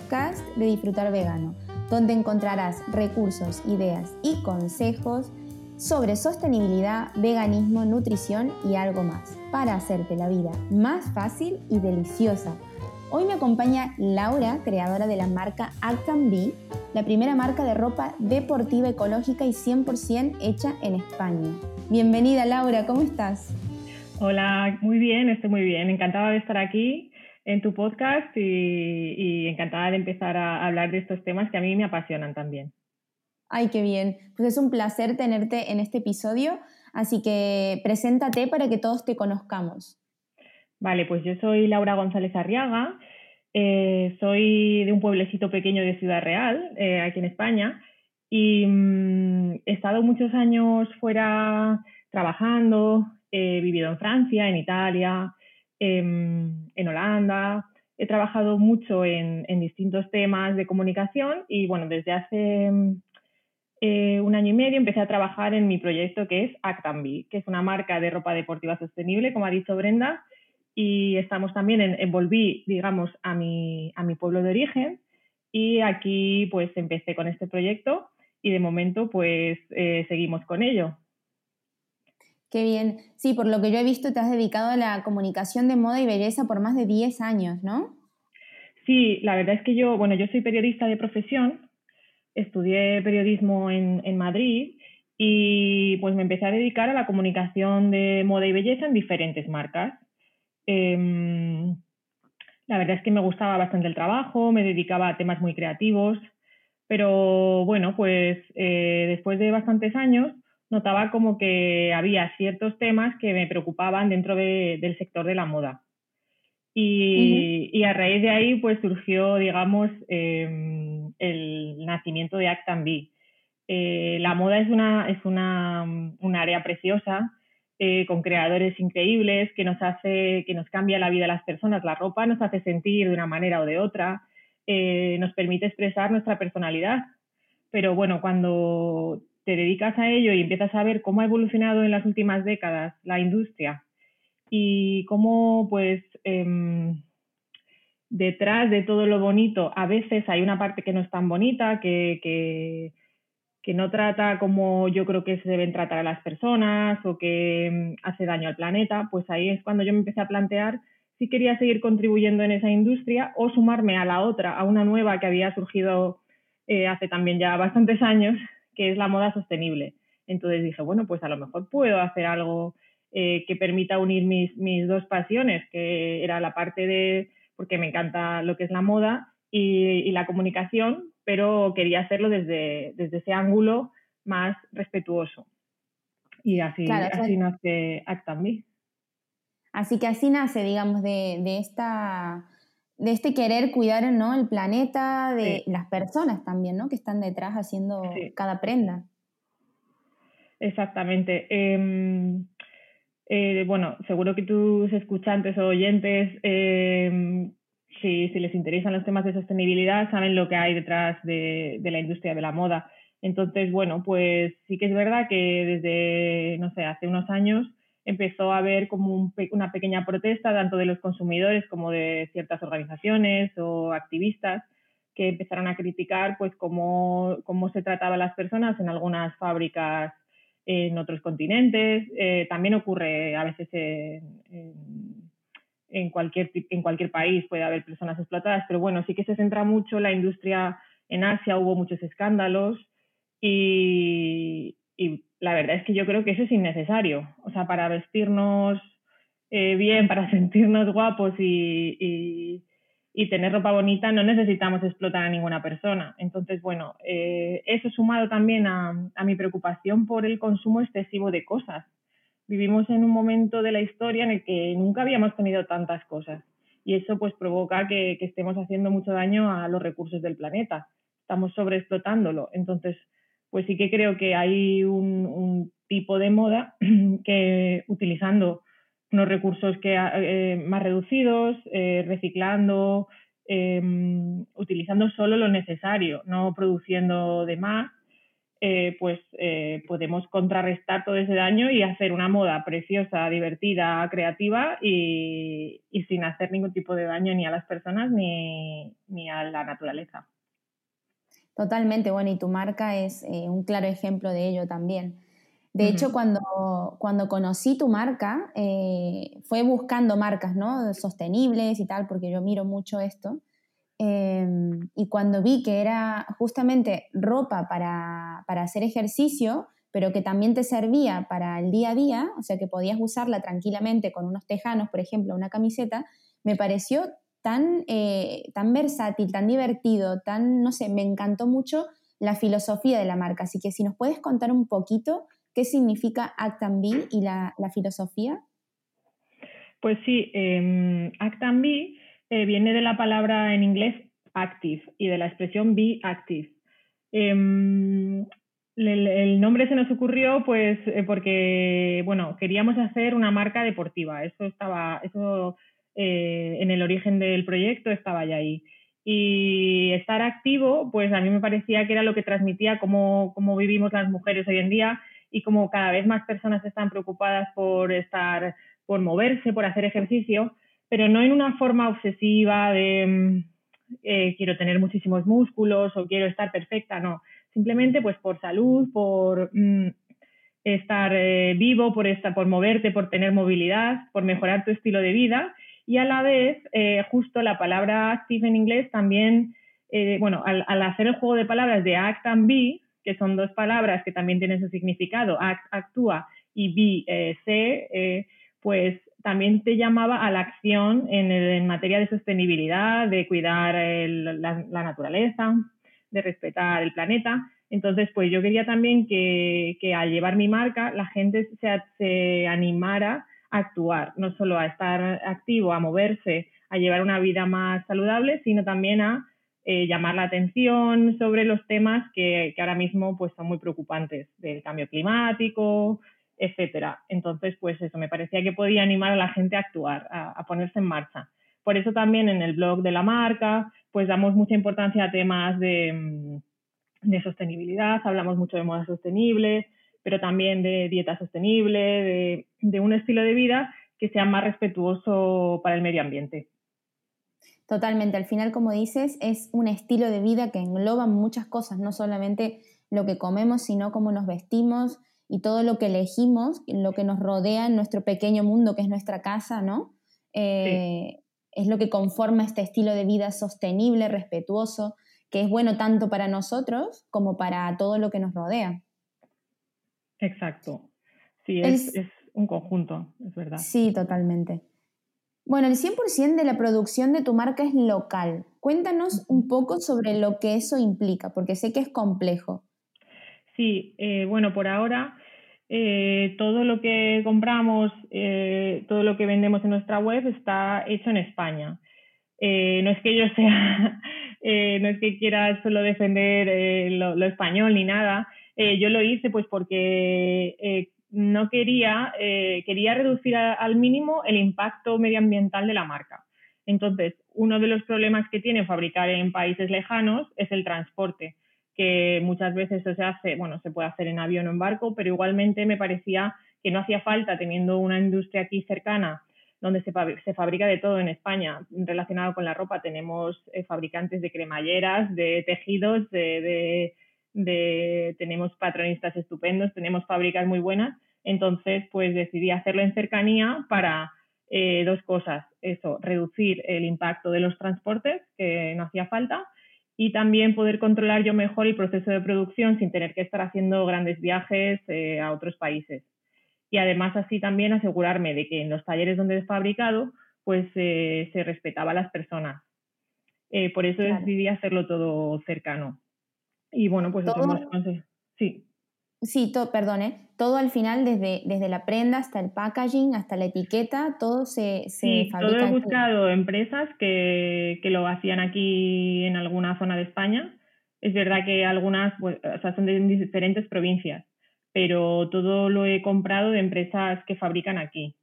podcast de Disfrutar Vegano, donde encontrarás recursos, ideas y consejos sobre sostenibilidad, veganismo, nutrición y algo más, para hacerte la vida más fácil y deliciosa. Hoy me acompaña Laura, creadora de la marca Actan Bee, la primera marca de ropa deportiva ecológica y 100% hecha en España. Bienvenida Laura, ¿cómo estás? Hola, muy bien, estoy muy bien. Encantada de estar aquí en tu podcast y, encantada de empezar a hablar de estos temas que a mí me apasionan también. Ay, qué bien. Pues es un placer tenerte en este episodio, así que preséntate para que todos te conozcamos. Vale, pues yo soy Laura González Arriaga, eh, soy de un pueblecito pequeño de Ciudad Real, eh, aquí en España, y mm, he estado muchos años fuera trabajando, he vivido en Francia, en Italia, em, en Holanda, he trabajado mucho en, distintos temas de comunicación y bueno, desde hace eh, un año y medio empecé a trabajar en mi proyecto que es Actambi, que es una marca de ropa deportiva sostenible, como ha dicho Brenda, y estamos también en, volví, digamos, a mi, a mi pueblo de origen y aquí pues empecé con este proyecto y de momento pues eh, seguimos con ello. Qué bien. Sí, por lo que yo he visto, te has dedicado a la comunicación de moda y belleza por más de 10 años, ¿no? Sí, la verdad es que yo, bueno, yo soy periodista de profesión, estudié periodismo en, Madrid y pues me empecé a dedicar a la comunicación de moda y belleza en diferentes marcas. Em, la verdad es que me gustaba bastante el trabajo, me dedicaba a temas muy creativos, pero bueno, pues eh, después de bastantes años notaba como que había ciertos temas que me preocupaban dentro del sector de la moda. Y, a raíz de ahí pues surgió, digamos, em, el nacimiento de Act eh, la moda es una, es una, un área preciosa, eh, con creadores increíbles, que nos hace, que nos cambia la vida de las personas. La ropa nos hace sentir de una manera o de otra, eh, nos permite expresar nuestra personalidad. Pero bueno, cuando te dedicas a ello y empiezas a ver cómo ha evolucionado en las últimas décadas la industria y cómo pues em, detrás de todo lo bonito a veces hay una parte que no es tan bonita, que, que, no trata como yo creo que se deben tratar a las personas o que em, hace daño al planeta, pues ahí es cuando yo me empecé a plantear si quería seguir contribuyendo en esa industria o sumarme a la otra, a una nueva que había surgido eh, hace también ya bastantes años, que es la moda sostenible. Entonces dije, bueno, pues a lo mejor puedo hacer algo eh, que permita unir mis, mis dos pasiones, que era la parte de, porque me encanta lo que es la moda y, la comunicación, pero quería hacerlo desde, desde ese ángulo más respetuoso. Y así, así nace Actambi. Así que así nace, digamos, de, de esta de este querer cuidar ¿no? el planeta, de las personas también, ¿no? Que están detrás haciendo cada prenda. Exactamente. Em, eh, bueno, seguro que tus escuchantes o oyentes, em, si, les interesan los temas de sostenibilidad, saben lo que hay detrás de, de, la industria de la moda. Entonces, bueno, pues sí que es verdad que desde, no sé, hace unos años empezó a haber como una pequeña protesta tanto de los consumidores como de ciertas organizaciones o activistas que empezaron a criticar pues cómo, cómo se trataba a las personas en algunas fábricas en otros continentes. Eh, también ocurre a veces en, en, cualquier, en cualquier país, puede haber personas explotadas, pero bueno, sí que se centra mucho la industria en Asia, hubo muchos escándalos y, y la verdad es que yo creo que eso es innecesario. O sea, para vestirnos eh, bien, para sentirnos guapos y, tener ropa bonita, no necesitamos explotar a ninguna persona. Entonces, bueno, eh, eso sumado también a, mi preocupación por el consumo excesivo de cosas. Vivimos en un momento de la historia en el que nunca habíamos tenido tantas cosas y eso pues provoca que, que estemos haciendo mucho daño a los recursos del planeta. Estamos sobreexplotándolo. Entonces, pues sí que creo que hay un, tipo de moda que utilizando unos recursos que, eh, más reducidos, eh, reciclando, em, utilizando solo lo necesario, no produciendo de más, eh, pues podemos contrarrestar todo ese daño y hacer una moda preciosa, divertida, creativa y, sin hacer ningún tipo de daño ni a las personas ni, a la naturaleza. Totalmente, bueno, y tu marca es eh, un claro ejemplo de ello también. De hecho, cuando, cuando conocí tu marca, fue buscando marcas ¿no? sostenibles y tal, porque yo miro mucho esto. Em, y cuando vi que era justamente ropa para, para, hacer ejercicio, pero que también te servía para el día a día, o sea que podías usarla tranquilamente con unos tejanos, por ejemplo, una camiseta, me pareció tan, eh, tan versátil, tan divertido, tan, no sé, me encantó mucho la filosofía de la marca. Así que si nos puedes contar un poquito qué significa Act and y la, la filosofía. Pues sí, eh, Act viene de la palabra en inglés active y de la expresión be active. Em, el, nombre se nos ocurrió pues eh, porque bueno queríamos hacer una marca deportiva eso estaba eso eh, en el origen del proyecto estaba ya ahí y estar activo pues a mí me parecía que era lo que transmitía cómo, cómo vivimos las mujeres hoy en día y como cada vez más personas están preocupadas por estar por moverse por hacer ejercicio pero no en una forma obsesiva de mm, eh, quiero tener muchísimos músculos o quiero estar perfecta, no. Simplemente pues por salud, por mm, estar eh, vivo, por, esta, por moverte, por tener movilidad, por mejorar tu estilo de vida y a la vez eh, justo la palabra active en inglés también, bueno, al, al, hacer el juego de palabras de act and be, que son dos palabras que también tienen su significado, act, actúa y be, sé, pues también te llamaba a la acción en, materia de sostenibilidad, de cuidar la, naturaleza, de respetar el planeta. Entonces, pues yo quería también que, al llevar mi marca la gente se, animara a actuar, no solo a estar activo, a moverse, a llevar una vida más saludable, sino también a eh, llamar la atención sobre los temas que, que, ahora mismo pues, son muy preocupantes, del cambio climático, etcétera. Entonces, pues eso, me parecía que podía animar a la gente a actuar, a, ponerse en marcha. Por eso también en el blog de la marca, pues damos mucha importancia a temas de, mm, sostenibilidad, hablamos mucho de moda sostenible, pero también de dieta sostenible, de, un estilo de vida que sea más respetuoso para el medio ambiente. Totalmente, al final, como dices, es un estilo de vida que engloba muchas cosas, no solamente lo que comemos, sino cómo nos vestimos, y todo lo que elegimos, lo que nos rodea en nuestro pequeño mundo, que es nuestra casa, ¿no? Eh, es lo que conforma este estilo de vida sostenible, respetuoso, que es bueno tanto para nosotros como para todo lo que nos rodea. Exacto. Sí, es, es un conjunto, es verdad. Sí, totalmente. Bueno, el 100% de la producción de tu marca es local. Cuéntanos un poco sobre lo que eso implica, porque sé que es complejo. Sí, eh, bueno, por ahora eh, todo lo que compramos, eh, todo lo que vendemos en nuestra web está hecho en España. no es que yo sea, no es que quiera solo defender lo, español ni nada. Yo lo hice pues porque no quería, quería reducir al mínimo el impacto medioambiental de la marca. Entonces, uno de los problemas que tiene fabricar en países lejanos es el transporte que muchas veces eso se hace, bueno, se puede hacer en avión o en barco, pero igualmente me parecía que no hacía falta, teniendo una industria aquí cercana, donde se, se fabrica de todo en España relacionado con la ropa. Tenemos eh, fabricantes de cremalleras, de tejidos, de, tenemos patronistas estupendos, tenemos fábricas muy buenas. Entonces, pues decidí hacerlo en cercanía para eh, dos cosas. Eso, reducir el impacto de los transportes, que no hacía falta, y también poder controlar yo mejor el proceso de producción sin tener que estar haciendo grandes viajes eh, a otros países. Y además así también asegurarme de que en los talleres donde he fabricado pues eh, se respetaba a las personas. Eh, por eso decidí hacerlo todo cercano. Y bueno, pues ¿Todo? Sí. Sí, perdone, todo al final, desde, desde la prenda hasta el packaging, hasta la etiqueta, todo se, se sí, Todo he buscado empresas que, lo hacían aquí en alguna zona de España. Es verdad que algunas pues, son de diferentes provincias, pero todo lo he comprado de empresas que fabrican aquí.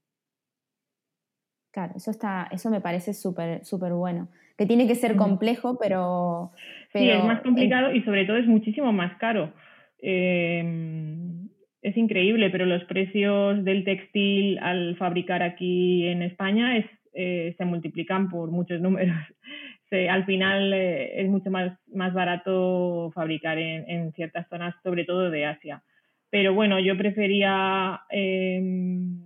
Claro, eso, está, eso me parece súper súper bueno. Que tiene que ser complejo, pero, pero... Sí, es más complicado y sobre todo es muchísimo más caro em, es increíble, pero los precios del textil al fabricar aquí en España eh, se multiplican por muchos números. al final eh, es mucho más, más barato fabricar en, ciertas zonas, sobre todo de Asia. Pero bueno, yo prefería em,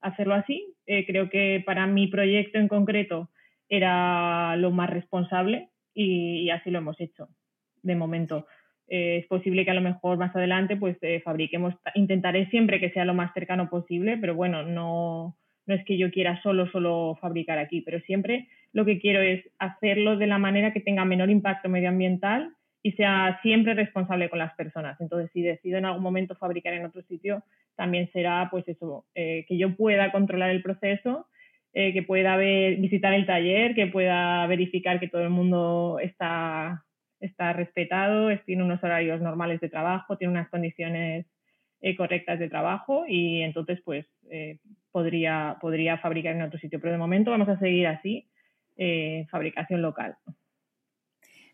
hacerlo así. Eh, creo que para mi proyecto en concreto era lo más responsable y, así lo hemos hecho de momento. Eh, es posible que a lo mejor más adelante pues fabriquemos, intentaré siempre que sea lo más cercano posible, pero bueno, no, no es que yo quiera solo, solo fabricar aquí, pero siempre lo que quiero es hacerlo de la manera que tenga menor impacto medioambiental y sea siempre responsable con las personas. Entonces, si decido en algún momento fabricar en otro sitio, también será pues eso, eh, que yo pueda controlar el proceso, eh, que pueda ver, visitar el taller, que pueda verificar que todo el mundo está, está respetado, tiene unos horarios normales de trabajo, tiene unas condiciones eh, correctas de trabajo y entonces pues podría, podría fabricar en otro sitio. Pero de momento vamos a seguir así fabricación local.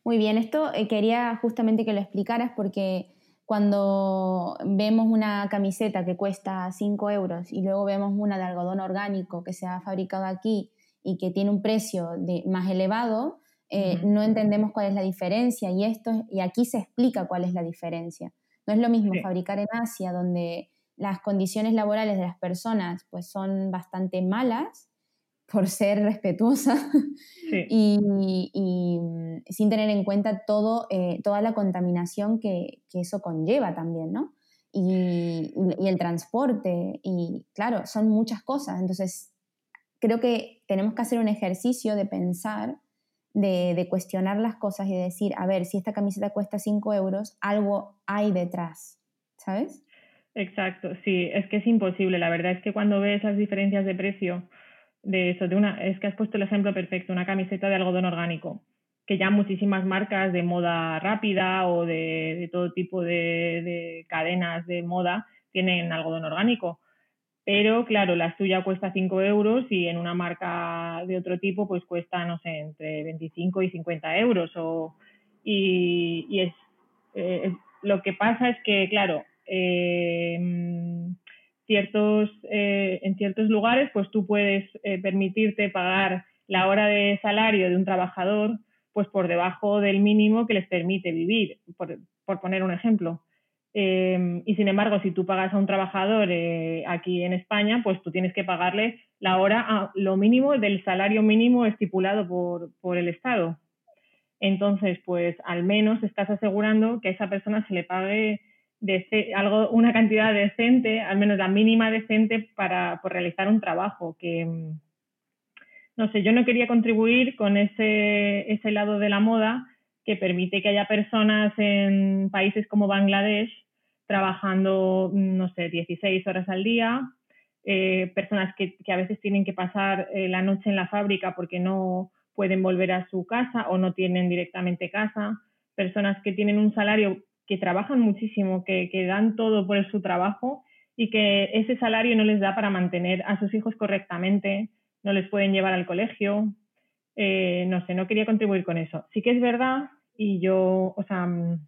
Muy bien, esto eh, quería justamente que lo explicaras porque cuando vemos una camiseta que cuesta 5 euros y luego vemos una de algodón orgánico que se ha fabricado aquí y que tiene un precio de, más elevado, eh, no entendemos cuál es la diferencia y, esto, y aquí se explica cuál es la diferencia. No es lo mismo fabricar en Asia, donde las condiciones laborales de las personas pues, son bastante malas, por ser respetuosa y, mm, sin tener en cuenta todo, eh, toda la contaminación que, eso conlleva también, ¿no? Y, el transporte, y claro, son muchas cosas. Entonces, creo que tenemos que hacer un ejercicio de pensar, de, de cuestionar las cosas y decir, a ver, si esta camiseta cuesta 5 euros, algo hay detrás, ¿sabes? Exacto, sí, es que es imposible. La verdad es que cuando ves las diferencias de precio, de eso, de una, es que has puesto el ejemplo perfecto, una camiseta de algodón orgánico, que ya muchísimas marcas de moda rápida o de, todo tipo de, cadenas de moda tienen algodón orgánico. Pero claro, la suya cuesta 5 euros y en una marca de otro tipo pues cuesta, no sé, entre 25 y 50 euros. O, y, es, eh, lo que pasa es que, claro, eh, ciertos, eh, en ciertos lugares, pues tú puedes eh, permitirte pagar la hora de salario de un trabajador pues por debajo del mínimo que les permite vivir, por, poner un ejemplo. Eh, y sin embargo, si tú pagas a un trabajador aquí en España, pues tú tienes que pagarle la hora a lo mínimo del salario mínimo estipulado por, por el Estado. Entonces, pues al menos estás asegurando que a esa persona se le pague de algo, una cantidad decente, al menos la mínima decente para por realizar un trabajo que mm, no sé, yo no quería contribuir con ese, ese lado de la moda que permite que haya personas en países como Bangladesh trabajando, mm, no sé, 16 horas al día, eh, personas que, que, a veces tienen que pasar eh, la noche en la fábrica porque no pueden volver a su casa o no tienen directamente casa, personas que tienen un salario que trabajan muchísimo, que, dan todo por su trabajo y que ese salario no les da para mantener a sus hijos correctamente, no les pueden llevar al colegio. Eh, no sé, no quería contribuir con eso. Sí que es verdad, y yo, o sea, mm,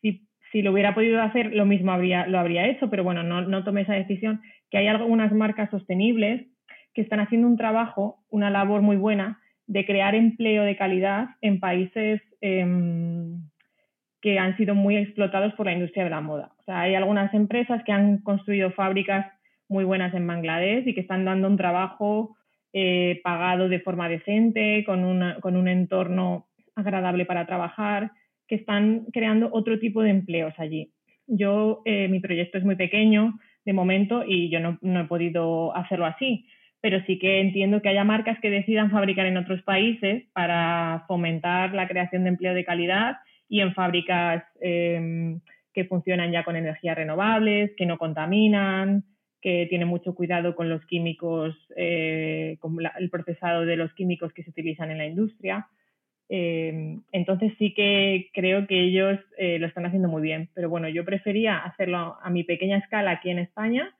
si, si lo hubiera podido hacer, lo mismo habría, lo habría hecho, pero bueno, no, no tomé esa decisión, que hay algunas marcas sostenibles que están haciendo un trabajo, una labor muy buena de crear empleo de calidad en países em, que han sido muy explotados por la industria de la moda. O sea, hay algunas empresas que han construido fábricas muy buenas en Bangladesh y que están dando un trabajo eh, pagado de forma decente, con, con un entorno agradable para trabajar, que están creando otro tipo de empleos allí. Yo, eh, mi proyecto es muy pequeño de momento y yo no, no he podido hacerlo así, pero sí que entiendo que haya marcas que decidan fabricar en otros países para fomentar la creación de empleo de calidad y en fábricas em, que funcionan ya con energías renovables, que no contaminan, que tienen mucho cuidado con los químicos, eh, con el procesado de los químicos que se utilizan en la industria. Em, entonces sí que creo que ellos eh, lo están haciendo muy bien, pero bueno, yo prefería hacerlo a mi pequeña escala aquí en España,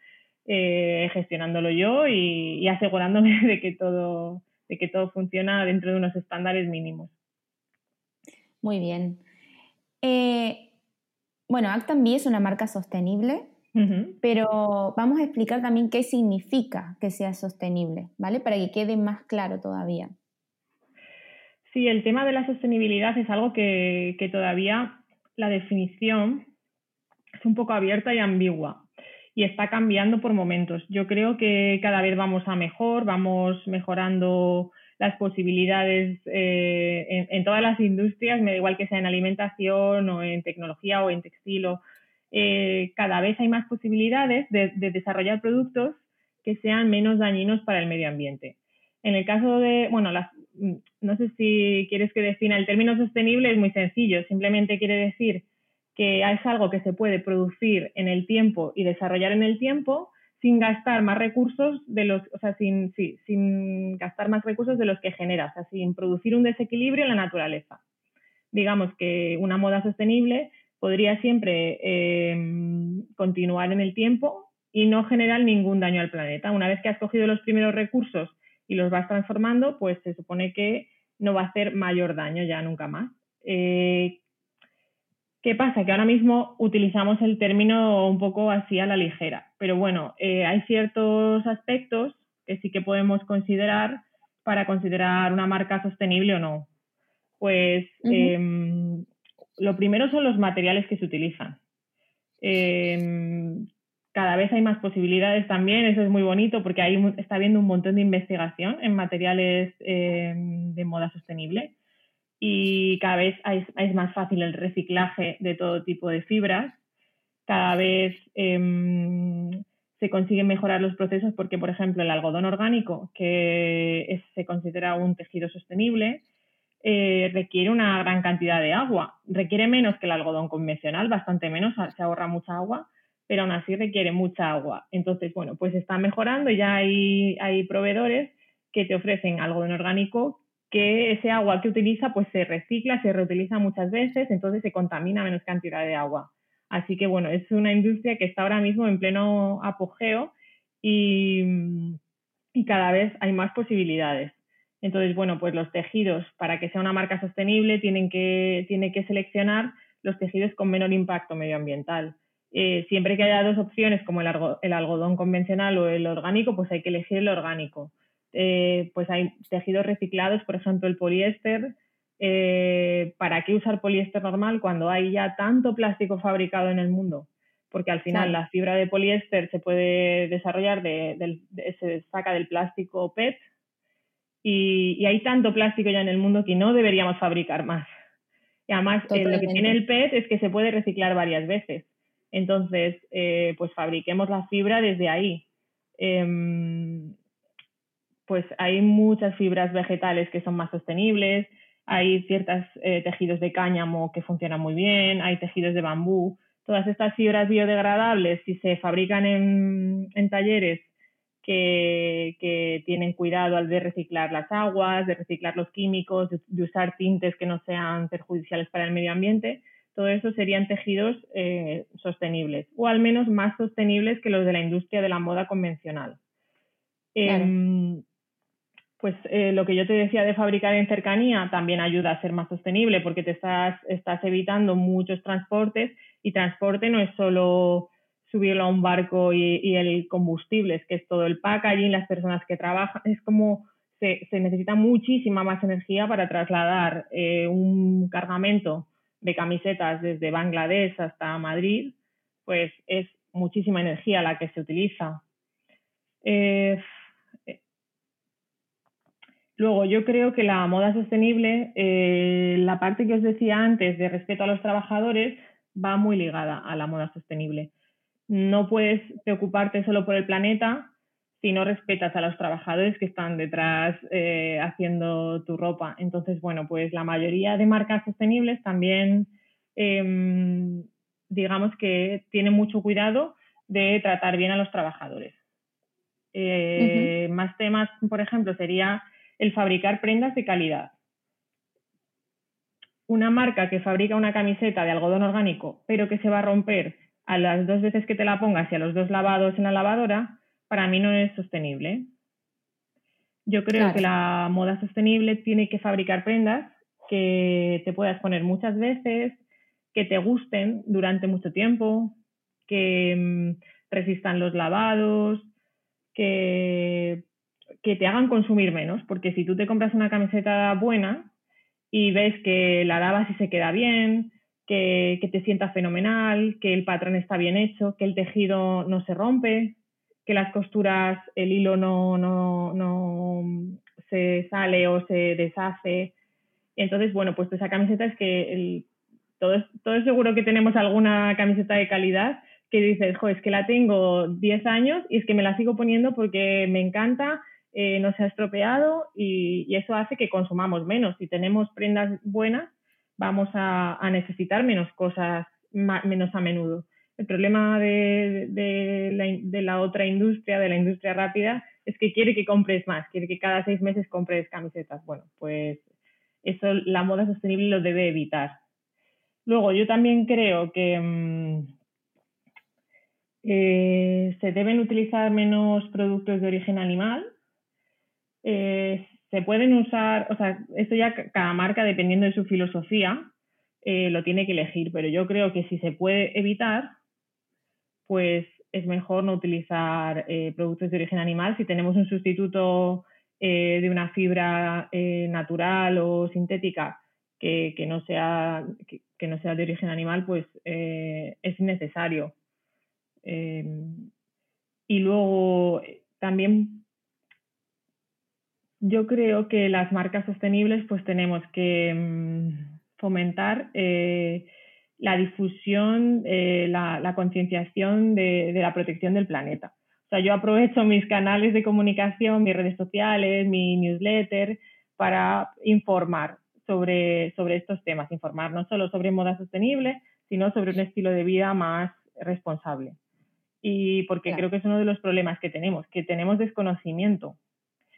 eh, gestionándolo yo y, y, asegurándome de que todo de que todo funciona dentro de unos estándares mínimos. Muy bien. Eh, bueno, Actambi es una marca sostenible, pero vamos a explicar también qué significa que sea sostenible, ¿vale? Para que quede más claro todavía. Sí, el tema de la sostenibilidad es algo que, todavía la definición es un poco abierta y ambigua y está cambiando por momentos. Yo creo que cada vez vamos a mejor, vamos mejorando las posibilidades eh, en, todas las industrias, me da igual que sea en alimentación o en tecnología o en textil, eh, cada vez hay más posibilidades de, desarrollar productos que sean menos dañinos para el medio ambiente. En el caso de, bueno, las, no sé si quieres que defina el término sostenible, es muy sencillo, simplemente quiere decir que es algo que se puede producir en el tiempo y desarrollar en el tiempo sin gastar más recursos de los, o sea, sin, sin gastar más recursos de los que genera, o sea, sin producir un desequilibrio en la naturaleza. Digamos que una moda sostenible podría siempre em, continuar en el tiempo y no generar ningún daño al planeta. Una vez que has cogido los primeros recursos y los vas transformando, pues se supone que no va a hacer mayor daño ya nunca más. Eh, ¿Qué pasa? Que ahora mismo utilizamos el término un poco así a la ligera, pero bueno, eh, hay ciertos aspectos que sí que podemos considerar para considerar una marca sostenible o no. Pues em, lo primero son los materiales que se utilizan. Em, cada vez hay más posibilidades también, eso es muy bonito porque ahí está habiendo un montón de investigación en materiales em, de moda sostenible y cada vez es más fácil el reciclaje de todo tipo de fibras, cada vez em, se consiguen mejorar los procesos porque, por ejemplo, el algodón orgánico, que se considera un tejido sostenible, eh, requiere una gran cantidad de agua. Requiere menos que el algodón convencional, bastante menos, se ahorra mucha agua, pero aún así requiere mucha agua. Entonces, bueno, pues está mejorando ya hay, hay proveedores que te ofrecen algodón orgánico que ese agua que utiliza pues se recicla, se reutiliza muchas veces, entonces se contamina menos cantidad de agua. Así que bueno, es una industria que está ahora mismo en pleno apogeo y, y cada vez hay más posibilidades. Entonces, bueno, pues los tejidos, para que sea una marca sostenible, tienen que, tiene que seleccionar los tejidos con menor impacto medioambiental. Eh, siempre que haya dos opciones, como el, algodón convencional o el orgánico, pues hay que elegir el orgánico. Eh, pues hay tejidos reciclados, por ejemplo, el poliéster. Eh, ¿Para qué usar poliéster normal cuando hay ya tanto plástico fabricado en el mundo? Porque al final la fibra de poliéster se puede desarrollar, de, se saca del plástico PET y, hay tanto plástico ya en el mundo que no deberíamos fabricar más. Y además, lo que tiene el PET es que se puede reciclar varias veces. Entonces, eh, pues fabriquemos la fibra desde ahí. Em, pues hay muchas fibras vegetales que son más sostenibles, hay ciertos eh, tejidos de cáñamo que funcionan muy bien, hay tejidos de bambú. Todas estas fibras biodegradables, si se fabrican en, talleres que, que, tienen cuidado al de reciclar las aguas, de reciclar los químicos, de usar tintes que no sean perjudiciales para el medio ambiente, todo eso serían tejidos eh, sostenibles o al menos más sostenibles que los de la industria de la moda convencional. Em, pues eh, lo que yo te decía de fabricar en cercanía también ayuda a ser más sostenible porque te estás, estás evitando muchos transportes y transporte no es solo subirlo a un barco y, el combustible, es que es todo el packaging, las personas que trabajan, es como se, necesita muchísima más energía para trasladar eh, un cargamento de camisetas desde Bangladesh hasta Madrid, pues es muchísima energía la que se utiliza. Eh, luego, yo creo que la moda sostenible, eh, la parte que os decía antes de respeto a los trabajadores, va muy ligada a la moda sostenible. No puedes preocuparte solo por el planeta, si no respetas a los trabajadores que están detrás eh, haciendo tu ropa. Entonces, bueno, pues la mayoría de marcas sostenibles también, em, digamos que tienen mucho cuidado de tratar bien a los trabajadores. Eh, más temas, por ejemplo, sería el fabricar prendas de calidad. Una marca que fabrica una camiseta de algodón orgánico, pero que se va a romper a las dos veces que te la pongas y a los dos lavados en la lavadora, para mí no es sostenible. Yo creo que la moda sostenible tiene que fabricar prendas que te puedas poner muchas veces, que te gusten durante mucho tiempo, que mm, resistan los lavados, que, que te hagan consumir menos, porque si tú te compras una camiseta buena y ves que la lavas y se queda bien, que, que te sienta fenomenal, que el patrón está bien hecho, que el tejido no se rompe, que las costuras, el hilo no, no, no se sale o se deshace. Entonces, bueno, pues esa camiseta es que el, todo, todo seguro que tenemos alguna camiseta de calidad que dices, jo, es que la tengo 10 años y es que me la sigo poniendo porque me encanta, eh, no se ha estropeado y, eso hace que consumamos menos. Si tenemos prendas buenas, vamos a, necesitar menos cosas, menos a menudo. El problema de, de, la, otra industria, de la industria rápida, es que quiere que compres más, quiere que cada seis meses compres camisetas. Bueno, pues eso la moda sostenible lo debe evitar. Luego, yo también creo que mm, eh, se deben utilizar menos productos de origen animal. Eh, se pueden usar, o sea, esto ya cada marca, dependiendo de su filosofía, eh, lo tiene que elegir, pero yo creo que si se puede evitar, pues es mejor no utilizar productos de origen animal. Si tenemos un sustituto de una fibra natural o sintética que, no sea, que, no sea de origen animal, pues eh, es necesario. Em, y luego también yo creo que las marcas sostenibles pues tenemos que mm, fomentar eh, la difusión, eh, la, concienciación de, de, la protección del planeta. O sea, yo aprovecho mis canales de comunicación, mis redes sociales, mi newsletter para informar sobre, sobre estos temas, informar no solo sobre moda sostenible, sino sobre un estilo de vida más responsable. Y porque creo que es uno de los problemas que tenemos, que tenemos desconocimiento.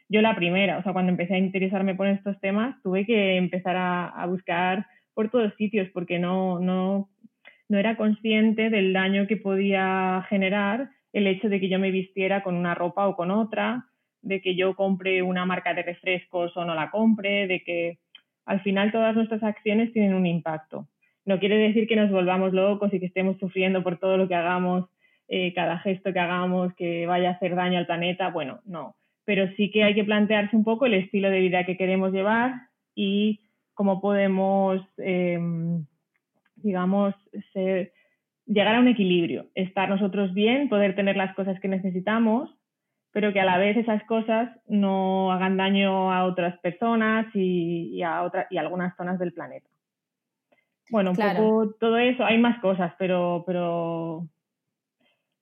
Yo la primera, o sea, cuando empecé a interesarme por estos temas, tuve que empezar a, buscar por todos sitios porque no, no, no era consciente del daño que podía generar el hecho de que yo me vistiera con una ropa o con otra, de que yo compre una marca de refrescos o no la compre, de que al final todas nuestras acciones tienen un impacto. No quiere decir que nos volvamos locos y que estemos sufriendo por todo lo que hagamos, eh, cada gesto que hagamos que vaya a hacer daño al planeta. Bueno, no. Pero sí que hay que plantearse un poco el estilo de vida que queremos llevar y cómo podemos, em, digamos, llegar a un equilibrio, estar nosotros bien, poder tener las cosas que necesitamos pero que a la vez esas cosas no hagan daño a otras personas y, a, otra, y algunas zonas del planeta. Bueno, un poco todo eso, hay más cosas, pero, pero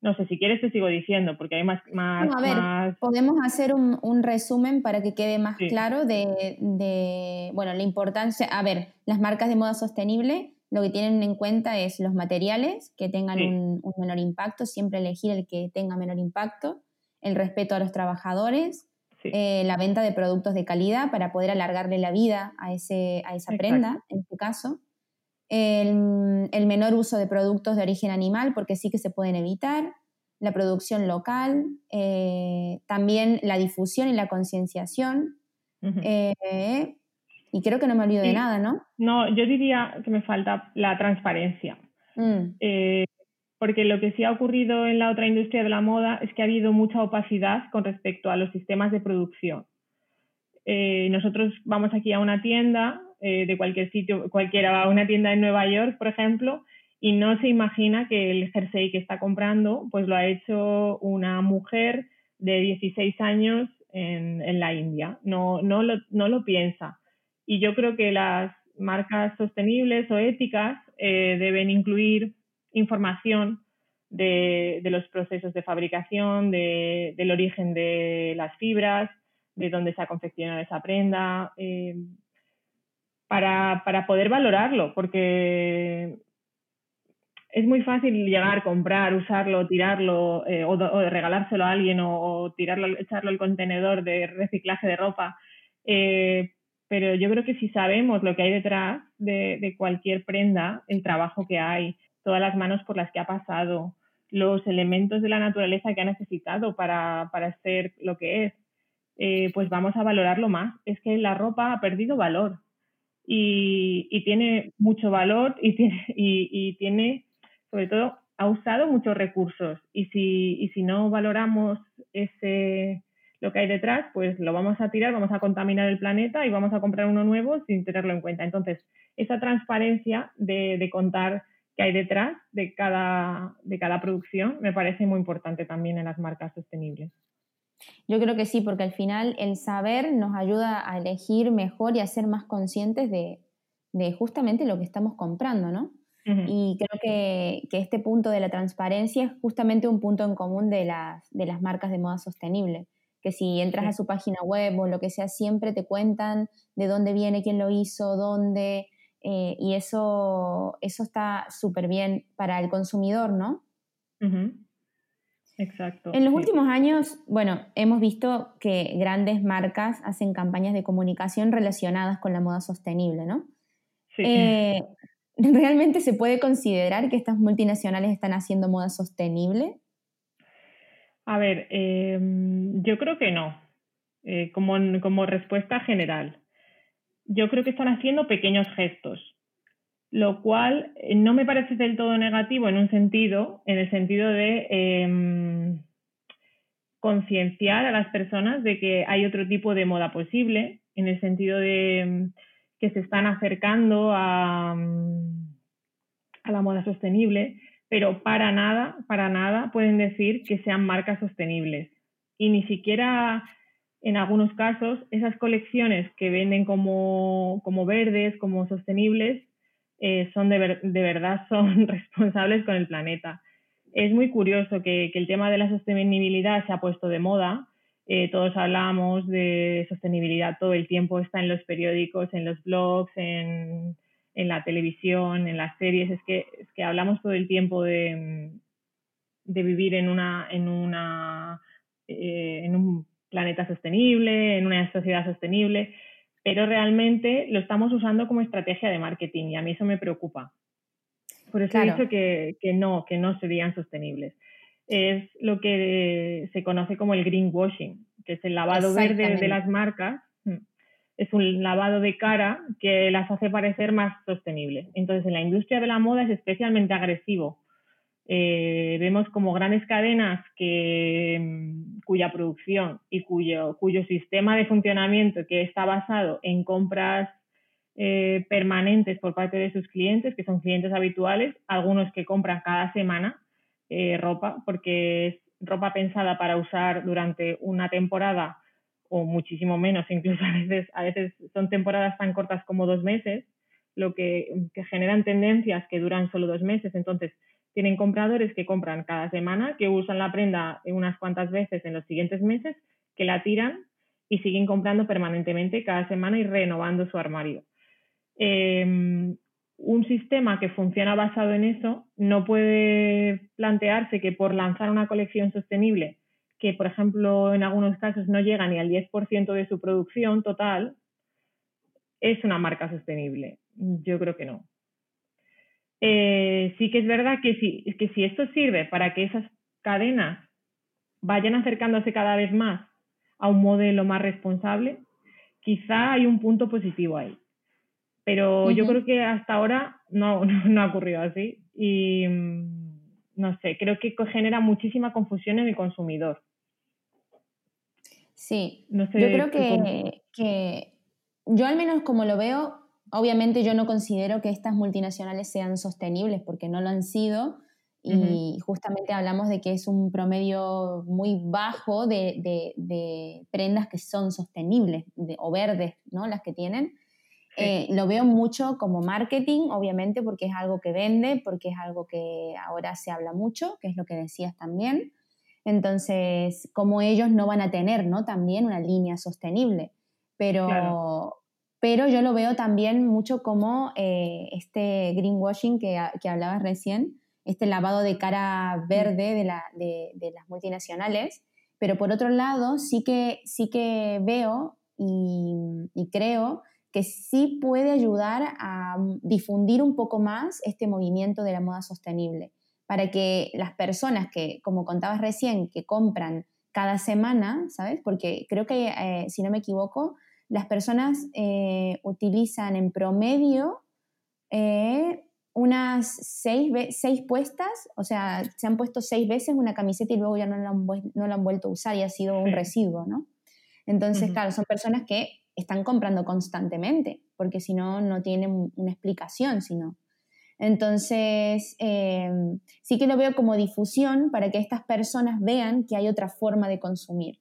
no sé, si quieres te sigo diciendo, porque hay más... más, a ver, podemos hacer un, un, resumen para que quede más claro de, de, bueno, la importancia, a ver, las marcas de moda sostenible lo que tienen en cuenta es los materiales que tengan un, un menor impacto, siempre elegir el que tenga menor impacto el respeto a los trabajadores, eh, la venta de productos de calidad para poder alargarle la vida a, ese, a esa prenda, en este caso. El, menor uso de productos de origen animal, porque sí que se pueden evitar. La producción local, eh, también la difusión y la concienciación. Eh, y creo que no me olvido de nada, ¿no? No, yo diría que me falta la transparencia. Mm porque lo que sí ha ocurrido en la otra industria de la moda es que ha habido mucha opacidad con respecto a los sistemas de producción. Eh, nosotros vamos aquí a una tienda eh, de cualquier sitio, cualquiera va a una tienda en Nueva York, por ejemplo, y no se imagina que el jersey que está comprando pues lo ha hecho una mujer de 16 años en, la India. No, no, lo, no lo piensa. Y yo creo que las marcas sostenibles o éticas eh, deben incluir información de, los procesos de fabricación, del origen de las fibras, de dónde se ha confeccionado esa prenda, eh, para, poder valorarlo, porque es muy fácil llegar, comprar, usarlo, tirarlo eh, o, regalárselo a alguien o, tirarlo, echarlo al contenedor de reciclaje de ropa. Eh, pero yo creo que si sabemos lo que hay detrás de, cualquier prenda, el trabajo que hay, todas las manos por las que ha pasado, los elementos de la naturaleza que ha necesitado para, ser lo que es, eh, pues vamos a valorarlo más. Es que la ropa ha perdido valor y, tiene mucho valor y tiene, y, tiene, sobre todo, ha usado muchos recursos. Y si, y si no valoramos ese, lo que hay detrás, pues lo vamos a tirar, vamos a contaminar el planeta y vamos a comprar uno nuevo sin tenerlo en cuenta. Entonces, esa transparencia de, de contar qué hay detrás de cada, de cada producción me parece muy importante también en las marcas sostenibles. Yo creo que sí, porque al final el saber nos ayuda a elegir mejor y a ser más conscientes de, justamente lo que estamos comprando, ¿no? Y creo que, este punto de la transparencia es justamente un punto en común de las, de las marcas de moda sostenible. Que si entras a su página web o lo que sea, siempre te cuentan de dónde viene, quién lo hizo, dónde. Eh, y eso, eso está súper bien para el consumidor, ¿no? Exacto. En los últimos años, bueno, hemos visto que grandes marcas hacen campañas de comunicación relacionadas con la moda sostenible, ¿no? Sí. Eh, ¿Realmente se puede considerar que estas multinacionales están haciendo moda sostenible? A ver, em, yo creo que no, eh, como, como respuesta general. Yo creo que están haciendo pequeños gestos lo cual eh, no me parece del todo negativo en un sentido, en el sentido de em, concienciar a las personas de que hay otro tipo de moda posible, en el sentido de em, que se están acercando a, mm, a la moda sostenible, pero para nada, para nada pueden decir que sean marcas sostenibles. Y ni siquiera en algunos casos esas colecciones que venden como, como verdes, como sostenibles, eh, son de, verdad son responsables con el planeta. Es muy curioso que, el tema de la sostenibilidad se ha puesto de moda. Eh, todos hablamos de sostenibilidad todo el tiempo, está en los periódicos, en los blogs, en, la televisión, en las series. Es que, es que hablamos todo el tiempo de, de vivir en, una, en, una, eh, en un planeta sostenible, en una sociedad sostenible pero realmente lo estamos usando como estrategia de marketing y a mí eso me preocupa. Por eso he dicho que, no, que no serían sostenibles. Es lo que se conoce como el greenwashing, que es el lavado verde de las marcas. Mm. Es un lavado de cara que las hace parecer más sostenibles. Entonces, en la industria de la moda es especialmente agresivo eh, vemos como grandes cadenas que, mm, cuya producción y cuyo, cuyo sistema de funcionamiento que está basado en compras eh, permanentes por parte de sus clientes, que son clientes habituales, algunos que compran cada semana eh, ropa, porque es ropa pensada para usar durante una temporada o muchísimo menos, incluso a veces, a veces son temporadas tan cortas como dos meses, lo que, que generan tendencias que duran solo dos meses. Entonces, tienen compradores que compran cada semana, que usan la prenda unas cuantas veces en los siguientes meses, que la tiran y siguen comprando permanentemente cada semana y renovando su armario. Em, un sistema que funciona basado en eso no puede plantearse que por lanzar una colección sostenible, que por ejemplo en algunos casos no llega ni al 10% de su producción total, es una marca sostenible. Yo creo que no. Eh, sí que es verdad que si, que si esto sirve para que esas cadenas vayan acercándose cada vez más a un modelo más responsable, quizá hay un punto positivo ahí. Pero yo creo que hasta ahora no, no, ha ocurrido así y mm, no sé, creo que genera muchísima confusión en el consumidor. Sí, yo creo que, que, yo al menos como lo veo, Obviamente yo no considero que estas multinacionales sean sostenibles porque no lo han sido y justamente hablamos de que es un promedio muy bajo de, prendas que son sostenibles o verdes, ¿no? Las que tienen. Eh, lo veo mucho como marketing, obviamente, porque es algo que vende, porque es algo que ahora se habla mucho, que es lo que decías también. Entonces, como ellos no van a tener, ¿no? También una línea sostenible. Pero, pero yo lo veo también mucho como eh, este greenwashing que, que, hablabas recién, este lavado de cara verde de, la, de, las multinacionales, pero por otro lado sí que, sí que veo y, y creo que sí puede ayudar a difundir un poco más este movimiento de la moda sostenible, para que las personas que, como contabas recién, que compran cada semana, ¿sabes? Porque creo que, eh, si no me equivoco, las personas eh, utilizan en promedio eh, unas seis, seis, puestas, o sea, se han puesto seis veces una camiseta y luego ya no la han, no la han vuelto a usar y ha sido un residuo, ¿no? Entonces, claro, son personas que están comprando constantemente, porque si no, no tienen una explicación, sino. Entonces, eh, sí que lo veo como difusión para que estas personas vean que hay otra forma de consumir.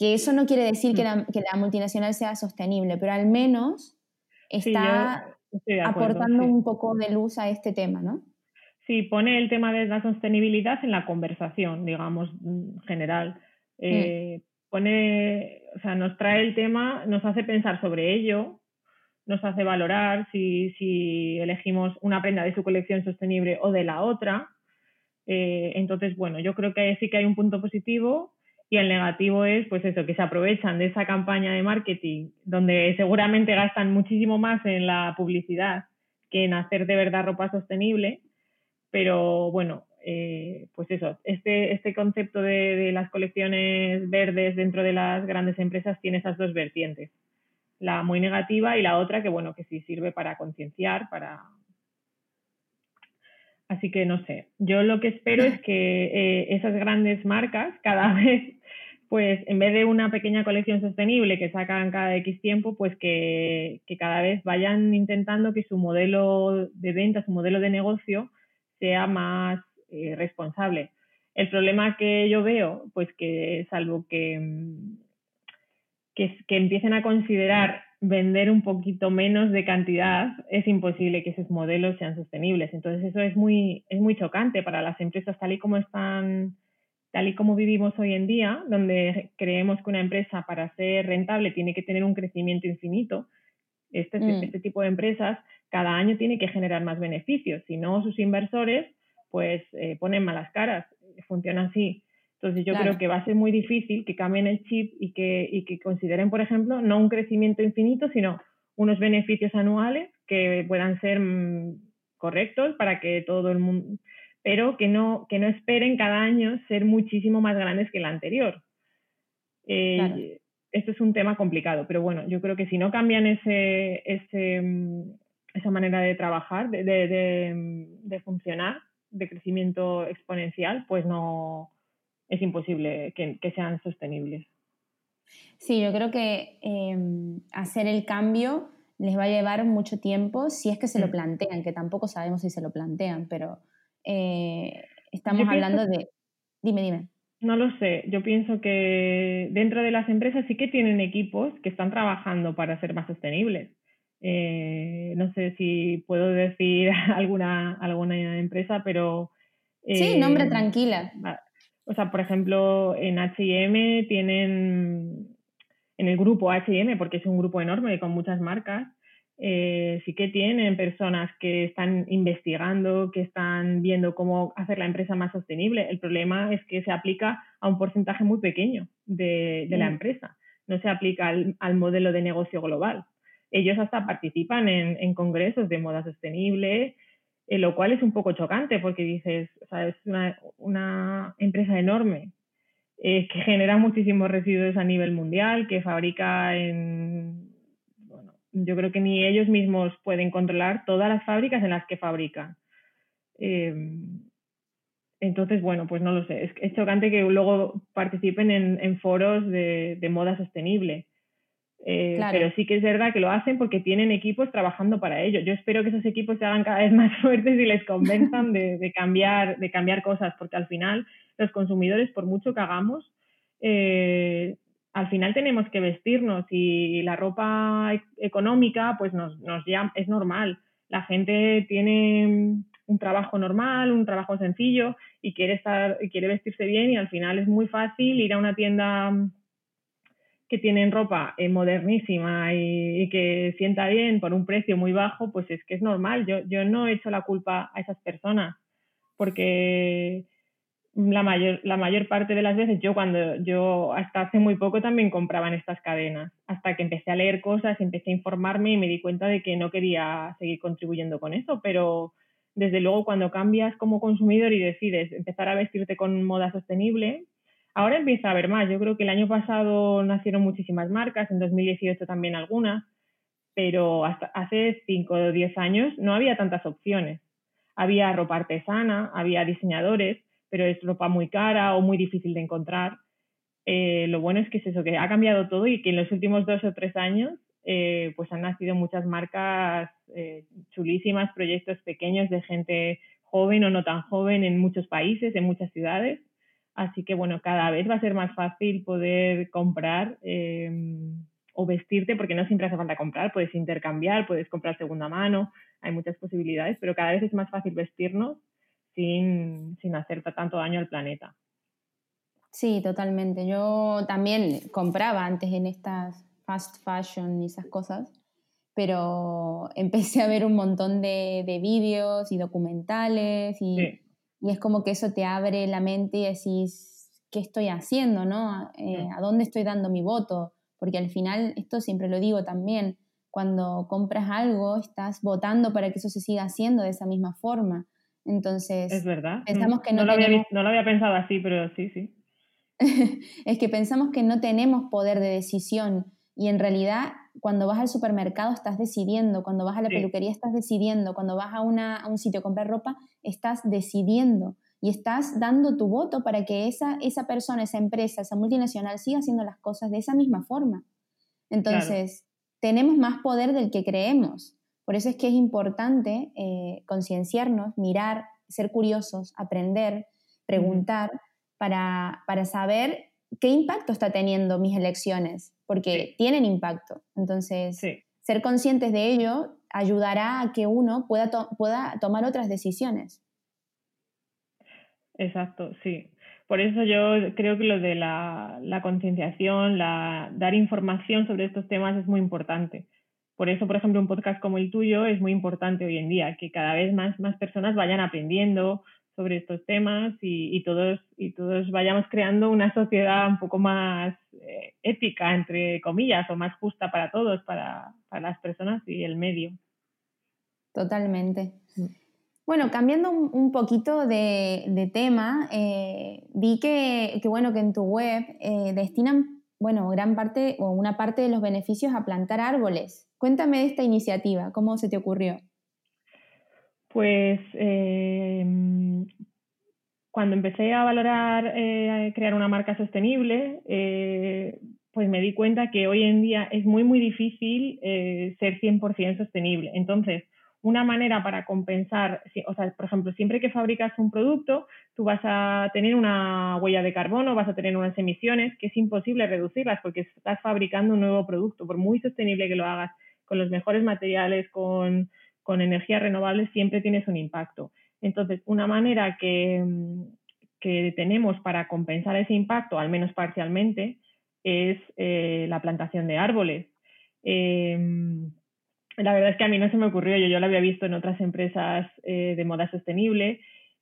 Que eso no quiere decir que, la, multinacional sea sostenible, pero al menos está aportando un poco de luz a este tema, ¿no? Sí, pone el tema de la sostenibilidad en la conversación, digamos, general. Mm. Eh, pone, o sea, nos trae el tema, nos hace pensar sobre ello, nos hace valorar si, si elegimos una prenda de su colección sostenible o de la otra. Eh, entonces, bueno, yo creo que sí que hay un punto positivo y el negativo es, pues eso, que se aprovechan de esa campaña de marketing donde seguramente gastan muchísimo más en la publicidad que en hacer de verdad ropa sostenible. Pero bueno, eh, pues eso, este, este concepto de, las colecciones verdes dentro de las grandes empresas tiene esas dos vertientes. La muy negativa y la otra que, bueno, que sí sirve para concienciar, para... Así que no sé, yo lo que espero es que eh, esas grandes marcas cada vez pues en vez de una pequeña colección sostenible que sacan cada X tiempo, pues que, cada vez vayan intentando que su modelo de venta, su modelo de negocio sea más eh, responsable. El problema que yo veo, pues que salvo que, que, que empiecen a considerar vender un poquito menos de cantidad, es imposible que esos modelos sean sostenibles. Entonces eso es muy, es muy chocante para las empresas tal y como están tal y como vivimos hoy en día, donde creemos que una empresa para ser rentable tiene que tener un crecimiento infinito, este, mm. este tipo de empresas cada año tiene que generar más beneficios, si no sus inversores pues eh, ponen malas caras, funciona así. Entonces yo creo que va a ser muy difícil que cambien el chip y que, y que consideren, por ejemplo, no un crecimiento infinito, sino unos beneficios anuales que puedan ser mm, correctos para que todo el mundo, pero que no, que no esperen cada año ser muchísimo más grandes que el anterior. Eh, Esto es un tema complicado, pero bueno, yo creo que si no cambian ese, ese, mm, esa manera de trabajar, de, de, de, funcionar, de crecimiento exponencial, pues no es imposible que, que sean sostenibles. Sí, yo creo que em, hacer el cambio les va a llevar mucho tiempo si es que se lo mm. plantean, que tampoco sabemos si se lo plantean, pero eh, estamos hablando de... Dime, dime. No lo sé, yo pienso que dentro de las empresas sí que tienen equipos que están trabajando para ser más sostenibles. Eh, no sé si puedo decir alguna, alguna empresa, pero... sí, nombre eh, tranquila. O sea, por ejemplo, en HM tienen, en el grupo HM, porque es un grupo enorme con muchas marcas, eh, sí que tienen personas que están investigando, que están viendo cómo hacer la empresa más sostenible. El problema es que se aplica a un porcentaje muy pequeño de, la mm. empresa, no se aplica al, modelo de negocio global. Ellos hasta participan en, congresos de moda sostenible, eh, lo cual es un poco chocante porque dices, o sea, es una, empresa enorme eh, que genera muchísimos residuos a nivel mundial, que fabrica en yo creo que ni ellos mismos pueden controlar todas las fábricas en las que fabrican. Em, entonces, bueno, pues no lo sé. Es, chocante que luego participen en, foros de, moda sostenible. Eh, pero sí que es verdad que lo hacen porque tienen equipos trabajando para ello. Yo espero que esos equipos se hagan cada vez más fuertes y les convenzan de, cambiar, de cambiar cosas, porque al final los consumidores, por mucho que hagamos, eh, al final tenemos que vestirnos y la ropa e-, económica pues nos, nos ya es normal. La gente tiene un trabajo normal, un trabajo sencillo y quiere estar quiere vestirse bien y al final es muy fácil ir a una tienda que tienen ropa eh, modernísima y, y, que sienta bien por un precio muy bajo, pues es que es normal. Yo, yo no he hecho la culpa a esas personas porque la mayor, la mayor parte de las veces, yo cuando yo hasta hace muy poco también compraba en estas cadenas, hasta que empecé a leer cosas, empecé a informarme y me di cuenta de que no quería seguir contribuyendo con eso, pero desde luego cuando cambias como consumidor y decides empezar a vestirte con moda sostenible, Ahora empieza a haber más. Yo creo que el año pasado nacieron muchísimas marcas, en 2018 también algunas, pero hasta hace 5 o 10 años no había tantas opciones. Había ropa artesana, había diseñadores, pero es ropa muy cara o muy difícil de encontrar. Eh, lo bueno es que es eso, que ha cambiado todo y que en los últimos dos o tres años eh, pues han nacido muchas marcas eh, chulísimas, proyectos pequeños de gente joven o no tan joven en muchos países, en muchas ciudades. Así que bueno, cada vez va a ser más fácil poder comprar em, o vestirte, porque no siempre hace falta comprar, puedes intercambiar, puedes comprar segunda mano, hay muchas posibilidades, pero cada vez es más fácil vestirnos sin, sin hacer tanto daño al planeta. Sí, totalmente. Yo también compraba antes en estas fast fashion y esas cosas, pero empecé a ver un montón de, de vídeos y documentales y, y, es como que eso te abre la mente y decís, ¿qué estoy haciendo? ¿no? Eh, ¿A dónde estoy dando mi voto? Porque al final, esto siempre lo digo también, cuando compras algo, estás votando para que eso se siga haciendo de esa misma forma. Entonces, es verdad. Pensamos que no, lo había, no lo había pensado así, pero sí, sí. es que pensamos que no tenemos poder de decisión y en realidad cuando vas al supermercado estás decidiendo, cuando vas a la peluquería estás decidiendo, cuando vas a, un sitio a comprar ropa estás decidiendo y estás dando tu voto para que esa, esa persona, esa empresa, esa multinacional siga haciendo las cosas de esa misma forma. Entonces, tenemos más poder del que creemos. Por eso es que es importante eh, concienciarnos, mirar, ser curiosos, aprender, preguntar, para, para saber qué impacto está teniendo mis elecciones, porque tienen impacto. Entonces, ser conscientes de ello ayudará a que uno pueda, pueda tomar otras decisiones. Exacto, sí. Por eso yo creo que lo de la, la concienciación, la, dar información sobre estos temas es muy importante. Por eso, por ejemplo, un podcast como el tuyo es muy importante hoy en día, que cada vez más, más personas vayan aprendiendo, sobre estos temas y, todos, y todos vayamos creando una sociedad un poco más eh, ética, entre comillas, o más justa para todos, para, las personas y el medio. Totalmente. Mm. Bueno, cambiando un, poquito de, tema, eh, vi que, bueno, que en tu web eh, destinan bueno, gran parte o una parte de los beneficios a plantar árboles. Cuéntame de esta iniciativa, ¿cómo se te ocurrió? Pues em, cuando empecé a valorar eh, crear una marca sostenible, eh, pues me di cuenta que hoy en día es muy, muy difícil eh, ser 100% sostenible. Entonces, una manera para compensar, o sea, por ejemplo, siempre que fabricas un producto, tú vas a tener una huella de carbono, vas a tener unas emisiones que es imposible reducirlas porque estás fabricando un nuevo producto, por muy sostenible que lo hagas, con los mejores materiales, con con energías renovables siempre tienes un impacto. Entonces, una manera que, que tenemos para compensar ese impacto, al menos parcialmente, es eh, la plantación de árboles. Em, la verdad es que a mí no se me ocurrió, yo, yo lo había visto en otras empresas eh, de moda sostenible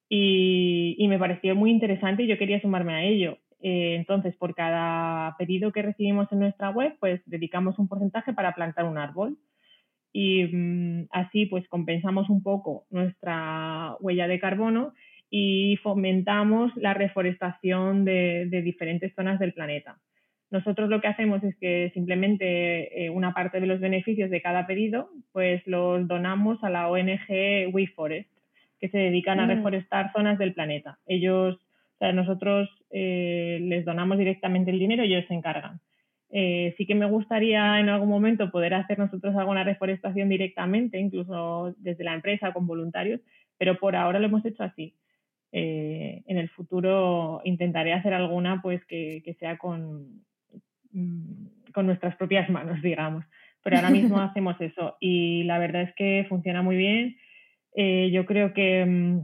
y, y, me pareció muy interesante y yo quería sumarme a ello. Eh, entonces, por cada pedido que recibimos en nuestra web, pues dedicamos un porcentaje para plantar un árbol y mm, así pues compensamos un poco nuestra huella de carbono y fomentamos la reforestación de, diferentes zonas del planeta. Nosotros lo que hacemos es que simplemente eh, una parte de los beneficios de cada pedido pues los donamos a la ONG WeForest, que se dedican a mm. reforestar zonas del planeta. Ellos, o sea, nosotros eh, les donamos directamente el dinero y ellos se encargan. Eh, sí que me gustaría en algún momento poder hacer nosotros alguna reforestación directamente, incluso desde la empresa con voluntarios, pero por ahora lo hemos hecho así. Eh, en el futuro intentaré hacer alguna pues que, sea con, con nuestras propias manos, digamos. Pero ahora mismo hacemos eso y la verdad es que funciona muy bien. Eh, yo creo que mm,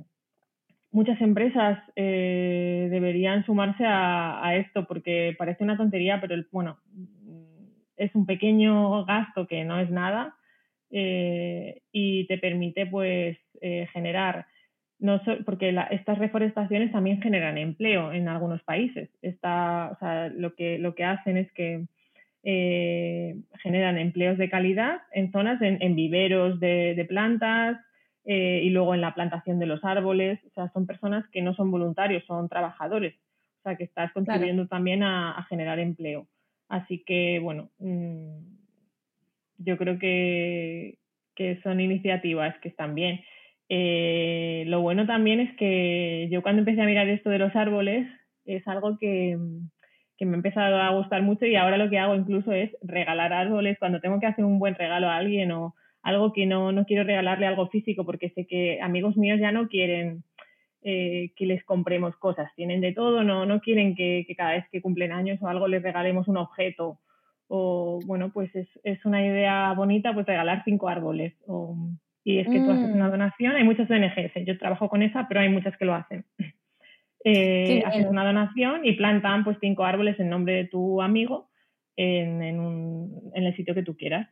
muchas empresas eh, deberían sumarse a, esto porque parece una tontería, pero el, bueno, es un pequeño gasto que no es nada eh, y te permite pues generar no porque estas reforestaciones también generan empleo en algunos países. Está, o sea, lo que lo que hacen es que generan empleos de calidad en zonas, en, viveros de plantas, eh, y luego en la plantación de los árboles. O sea, son personas que no son voluntarios, son trabajadores. O sea, que estás contribuyendo también a, generar empleo. Así que, bueno, mm, yo creo que, que son iniciativas que están bien. Eh, lo bueno también es que yo cuando empecé a mirar esto de los árboles es algo que, que me ha empezado a gustar mucho y ahora lo que hago incluso es regalar árboles cuando tengo que hacer un buen regalo a alguien o algo que no, no quiero regalarle algo físico porque sé que amigos míos ya no quieren eh, que les compremos cosas, tienen de todo, no, no quieren que, cada vez que cumplen años o algo les regalemos un objeto. O bueno, pues es, es una idea bonita pues regalar cinco árboles o, y es que tú haces una mm. donación, hay muchas ONGs, ¿eh? yo trabajo con esa, pero hay muchas que lo hacen. Eh, haces una donación y plantan pues cinco árboles en nombre de tu amigo en, en, un, en el sitio que tú quieras.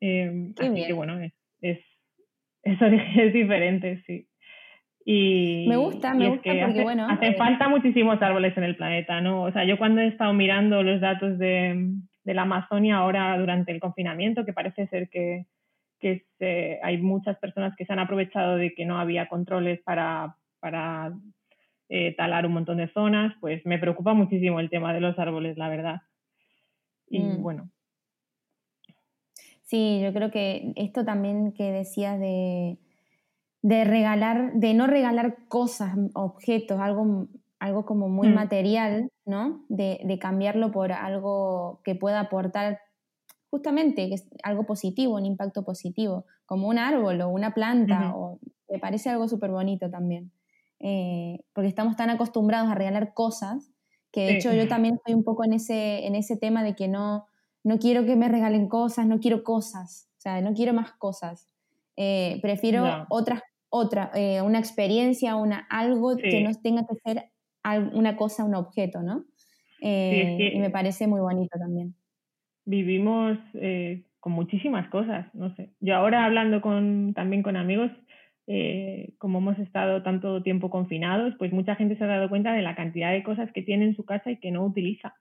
Eh, así que bueno, es, es, es, diferente, sí. Y, me gusta, me gusta porque hace, bueno. Hace eh, falta muchísimos árboles en el planeta, ¿no? O sea, yo cuando he estado mirando los datos de, de la Amazonia ahora durante el confinamiento, que parece ser que, que se, hay muchas personas que se han aprovechado de que no había controles para, para eh, talar un montón de zonas, pues me preocupa muchísimo el tema de los árboles, la verdad. Y mm. bueno. Sí, yo creo que esto también que decías de, de regalar, de no regalar cosas, objetos, algo, algo como muy mm. material, ¿no? De, de, cambiarlo por algo que pueda aportar justamente que es algo positivo, un impacto positivo, como un árbol o una planta, o, me parece algo súper bonito también. Eh, porque estamos tan acostumbrados a regalar cosas, que de hecho yo también estoy un poco en ese, en ese tema de que no, no quiero que me regalen cosas, no quiero cosas, o sea, no quiero más cosas. Eh, prefiero otras otra, eh, una experiencia, una, algo que no tenga que ser una cosa, un objeto, ¿no? Y me parece muy bonito también. Vivimos eh, con muchísimas cosas, no sé. Yo ahora hablando con, también con amigos, como hemos estado tanto tiempo confinados, pues mucha gente se ha dado cuenta de la cantidad de cosas que tiene en su casa y que no utiliza.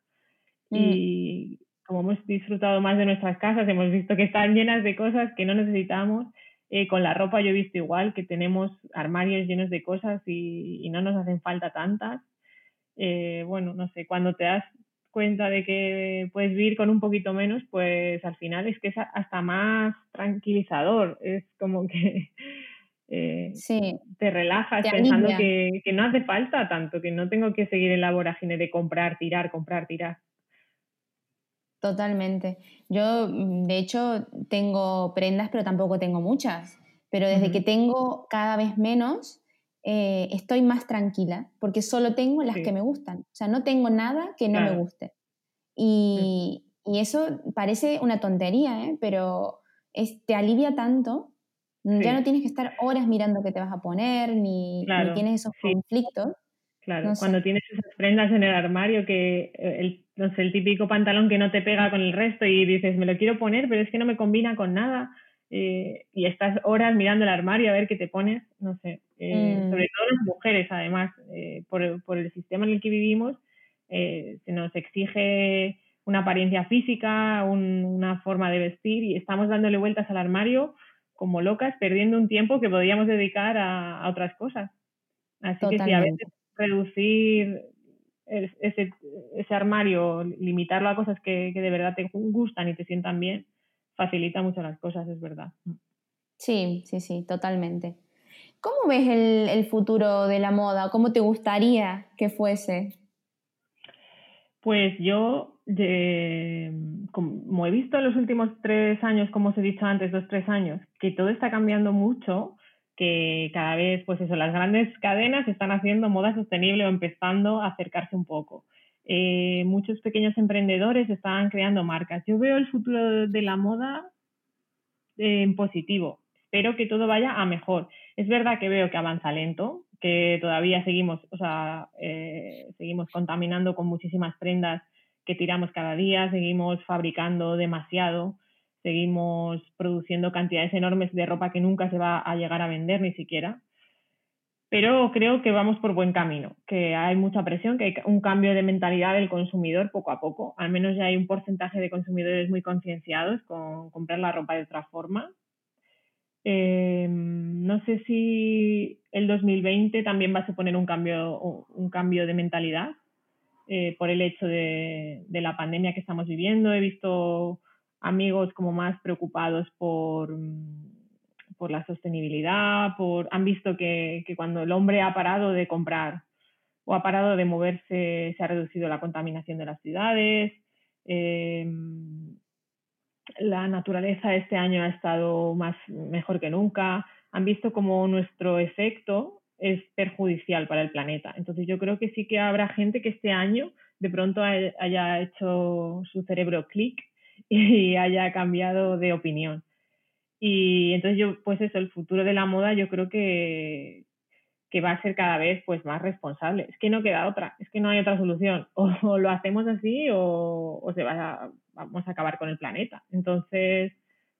Mm. Y como hemos disfrutado más de nuestras casas, hemos visto que están llenas de cosas que no necesitamos eh, con la ropa yo he visto igual, que tenemos armarios llenos de cosas y, no nos hacen falta tantas. Eh, bueno, no sé, cuando te das cuenta de que puedes vivir con un poquito menos, pues al final es que es hasta más tranquilizador. Es como que eh, te relajas pensando que, que, no hace falta tanto, que no tengo que seguir en la vorágine de comprar, tirar, comprar, tirar. Totalmente. Yo, mm, de hecho, tengo prendas, pero tampoco tengo muchas. Pero desde que tengo cada vez menos, eh, estoy más tranquila, porque solo tengo las que me gustan. O sea, no tengo nada que no me guste. Y, y, eso parece una tontería, ¿eh? pero es, te alivia tanto. Mm, ya no tienes que estar horas mirando qué te vas a poner, ni, ni tienes esos conflictos. Claro, cuando tienes esas prendas en el armario que eh, el, no sé, el típico pantalón que no te pega con el resto y dices, me lo quiero poner, pero es que no me combina con nada. Eh, y estás horas mirando el armario a ver qué te pones, no sé. Eh, mm. Sobre todo las mujeres, además, por, por, el sistema en el que vivimos, se nos exige una apariencia física, una forma de vestir y estamos dándole vueltas al armario como locas, perdiendo un tiempo que podríamos dedicar a, a otras cosas. Así que sí, a veces reducir ese, ese armario, limitarlo a cosas que, de verdad te gustan y te sientan bien, facilita mucho las cosas, es verdad. Sí, sí, sí, totalmente. ¿Cómo ves el, el futuro de la moda? ¿Cómo te gustaría que fuese? Pues yo, como he visto en los últimos tres años, como os he dicho antes, dos, tres años, que todo está cambiando mucho, que cada vez, pues eso, las grandes cadenas están haciendo moda sostenible o empezando a acercarse un poco. Eh, muchos pequeños emprendedores están creando marcas. Yo veo el futuro de la moda en positivo. Espero que todo vaya a mejor. Es verdad que veo que avanza lento, que todavía seguimos, o sea, eh, seguimos contaminando con muchísimas prendas que tiramos cada día, seguimos fabricando demasiado seguimos produciendo cantidades enormes de ropa que nunca se va a llegar a vender ni siquiera. Pero creo que vamos por buen camino, que hay mucha presión, que hay un cambio de mentalidad del consumidor poco a poco. Al menos ya hay un porcentaje de consumidores muy concienciados con comprar la ropa de otra forma. Eh, no sé si el 2020 también va a suponer un cambio, un cambio de mentalidad, eh, por el hecho de, la pandemia que estamos viviendo. He visto amigos como más preocupados por, por la sostenibilidad, por, han visto que, cuando el hombre ha parado de comprar o ha parado de moverse, se ha reducido la contaminación de las ciudades. Eh, la naturaleza este año ha estado más mejor que nunca. Han visto como nuestro efecto es perjudicial para el planeta. Entonces yo creo que sí que habrá gente que este año de pronto haya hecho su cerebro clic y haya cambiado de opinión. Y entonces yo, pues eso, el futuro de la moda yo creo que, que va a ser cada vez pues más responsable. Es que no queda otra, es que no hay otra solución. O, lo hacemos así o, o se va a, vamos a acabar con el planeta. Entonces,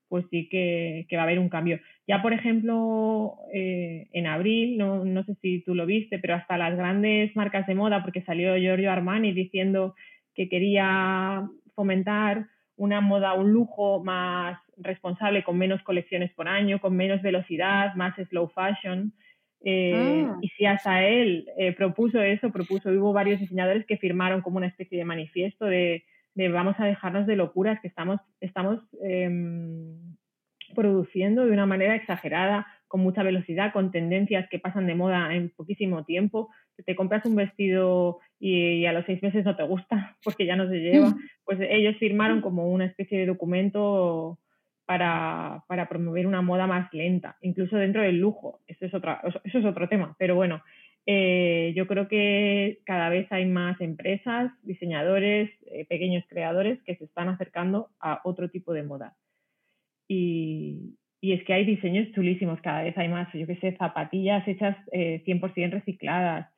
pues sí que, va a haber un cambio. Ya, por ejemplo, eh, en abril, no, no, sé si tú lo viste, pero hasta las grandes marcas de moda, porque salió Giorgio Armani diciendo que quería fomentar una moda, un lujo más responsable, con menos colecciones por año, con menos velocidad, más slow fashion. Eh, ah. Y si hasta él eh, propuso eso, propuso, hubo varios diseñadores que firmaron como una especie de manifiesto de de vamos a dejarnos de locuras que estamos, estamos em, produciendo de una manera exagerada, con mucha velocidad, con tendencias que pasan de moda en poquísimo tiempo. Te compras un vestido y, a los seis meses no te gusta porque ya no se lleva. Pues ellos firmaron como una especie de documento para, para, promover una moda más lenta, incluso dentro del lujo. Eso es, otra, eso es otro tema, pero bueno, eh, yo creo que cada vez hay más empresas, diseñadores, eh, pequeños creadores que se están acercando a otro tipo de moda. Y, y, es que hay diseños chulísimos, cada vez hay más, yo que sé, zapatillas hechas eh, 100% recicladas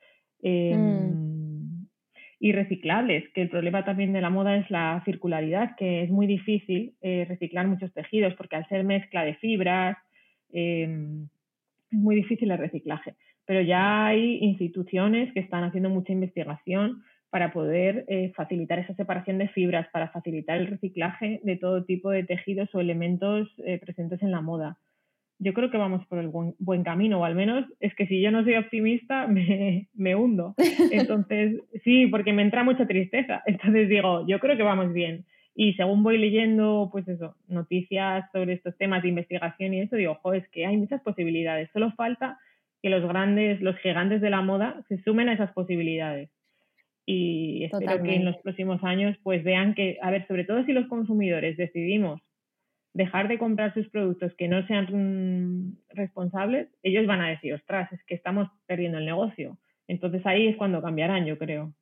em, mm. Y reciclables, que el problema también de la moda es la circularidad, que es muy difícil eh, reciclar muchos tejidos porque al ser mezcla de fibras em, es muy difícil el reciclaje pero ya hay instituciones que están haciendo mucha investigación para poder eh, facilitar esa separación de fibras, para facilitar el reciclaje de todo tipo de tejidos o elementos eh, presentes en la moda. Yo creo que vamos por el buen, camino, o al menos es que si yo no soy optimista, me, me hundo. Entonces, sí, porque me entra mucha tristeza. Entonces digo, yo creo que vamos bien. Y según voy leyendo, pues eso, noticias sobre estos temas de investigación y eso, digo, ojo, es que hay muchas posibilidades. Solo falta que los grandes, los gigantes de la moda se sumen a esas posibilidades. Y espero que en los próximos años pues vean que, a ver, sobre todo si los consumidores decidimos dejar de comprar sus productos que no sean mm, responsables, ellos van a decir, ostras, es que estamos perdiendo el negocio. Entonces ahí es cuando cambiarán, yo creo.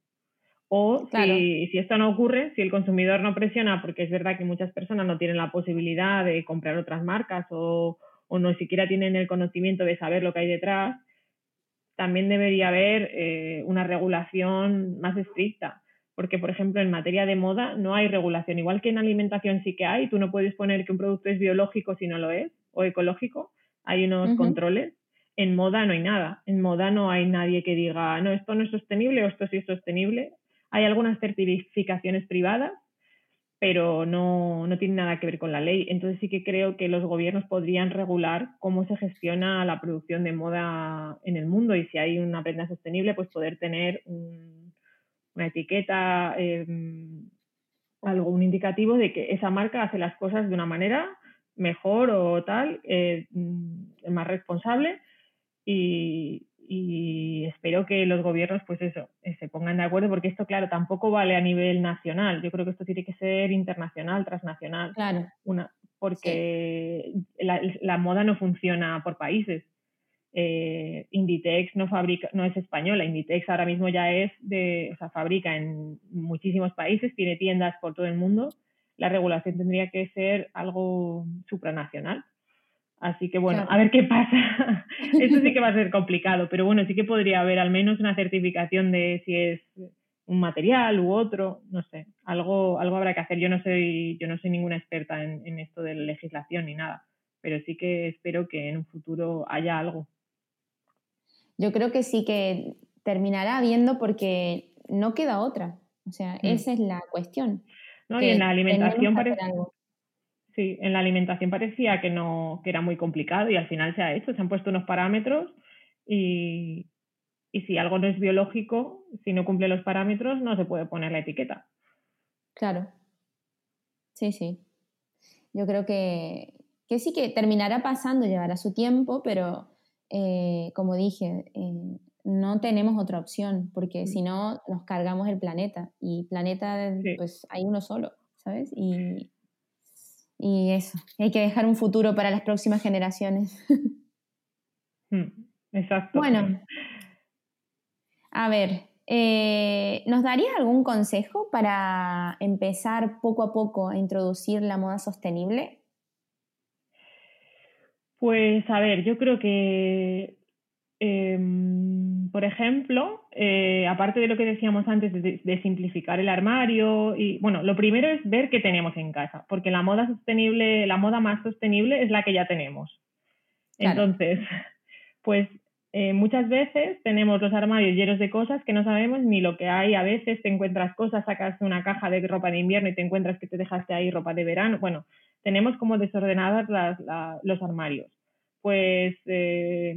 O si, si, esto no ocurre, si el consumidor no presiona, porque es verdad que muchas personas no tienen la posibilidad de comprar otras marcas o, o no siquiera tienen el conocimiento de saber lo que hay detrás, también debería haber eh, una regulación más estricta. Porque, por ejemplo, en materia de moda no hay regulación. Igual que en alimentación sí que hay, tú no puedes poner que un producto es biológico si no lo es, o ecológico, hay unos controles. En moda no hay nada. En moda no hay nadie que diga, no, esto no es sostenible o esto sí es sostenible. Hay algunas certificaciones privadas pero no, no, tiene nada que ver con la ley. Entonces sí que creo que los gobiernos podrían regular cómo se gestiona la producción de moda en el mundo y si hay una prenda sostenible, pues poder tener una etiqueta, eh, algo, un indicativo de que esa marca hace las cosas de una manera mejor o tal, eh, más responsable y, y espero que los gobiernos, pues eso, eh, se pongan de acuerdo, porque esto, claro, tampoco vale a nivel nacional. Yo creo que esto tiene que ser internacional, transnacional. Claro. Una, porque la, moda no funciona por países. Eh, Inditex no fabrica, no es española. Inditex ahora mismo ya es de, o sea, fabrica en muchísimos países, tiene tiendas por todo el mundo. La regulación tendría que ser algo supranacional Así que bueno, a ver qué pasa. Eso sí que va a ser complicado, pero bueno, sí que podría haber al menos una certificación de si es un material u otro, no sé, algo, algo habrá que hacer. Yo no soy, yo no soy ninguna experta en, en esto de legislación ni nada, pero sí que espero que en un futuro haya algo. Yo creo que sí que terminará habiendo porque no queda otra. O sea, mm. esa es la cuestión. No, y en la alimentación parece, Sí, en la alimentación parecía que no, que era muy complicado y al final se ha hecho, se han puesto unos parámetros y, y si algo no es biológico, si no cumple los parámetros, no se puede poner la etiqueta. Claro. Sí, sí. Yo creo que, que sí que terminará pasando, llevará su tiempo, pero eh, como dije, eh, no tenemos otra opción, porque mm. si no nos cargamos el planeta y planeta pues hay uno solo, ¿sabes? Y, y eso, hay que dejar un futuro para las próximas generaciones. Mm, exacto. Bueno, a ver, eh, ¿nos darías algún consejo para empezar poco a poco a introducir la moda sostenible? Pues a ver, yo creo que, em, por ejemplo, eh, aparte de lo que decíamos antes de, simplificar el armario, y bueno, lo primero es ver qué tenemos en casa, porque la moda sostenible, la moda más sostenible es la que ya tenemos. Entonces, pues eh, muchas veces tenemos los armarios llenos de cosas que no sabemos ni lo que hay. A veces te encuentras cosas, sacas una caja de ropa de invierno y te encuentras que te dejaste ahí ropa de verano. Bueno, tenemos como desordenadas los armarios. Pues eh,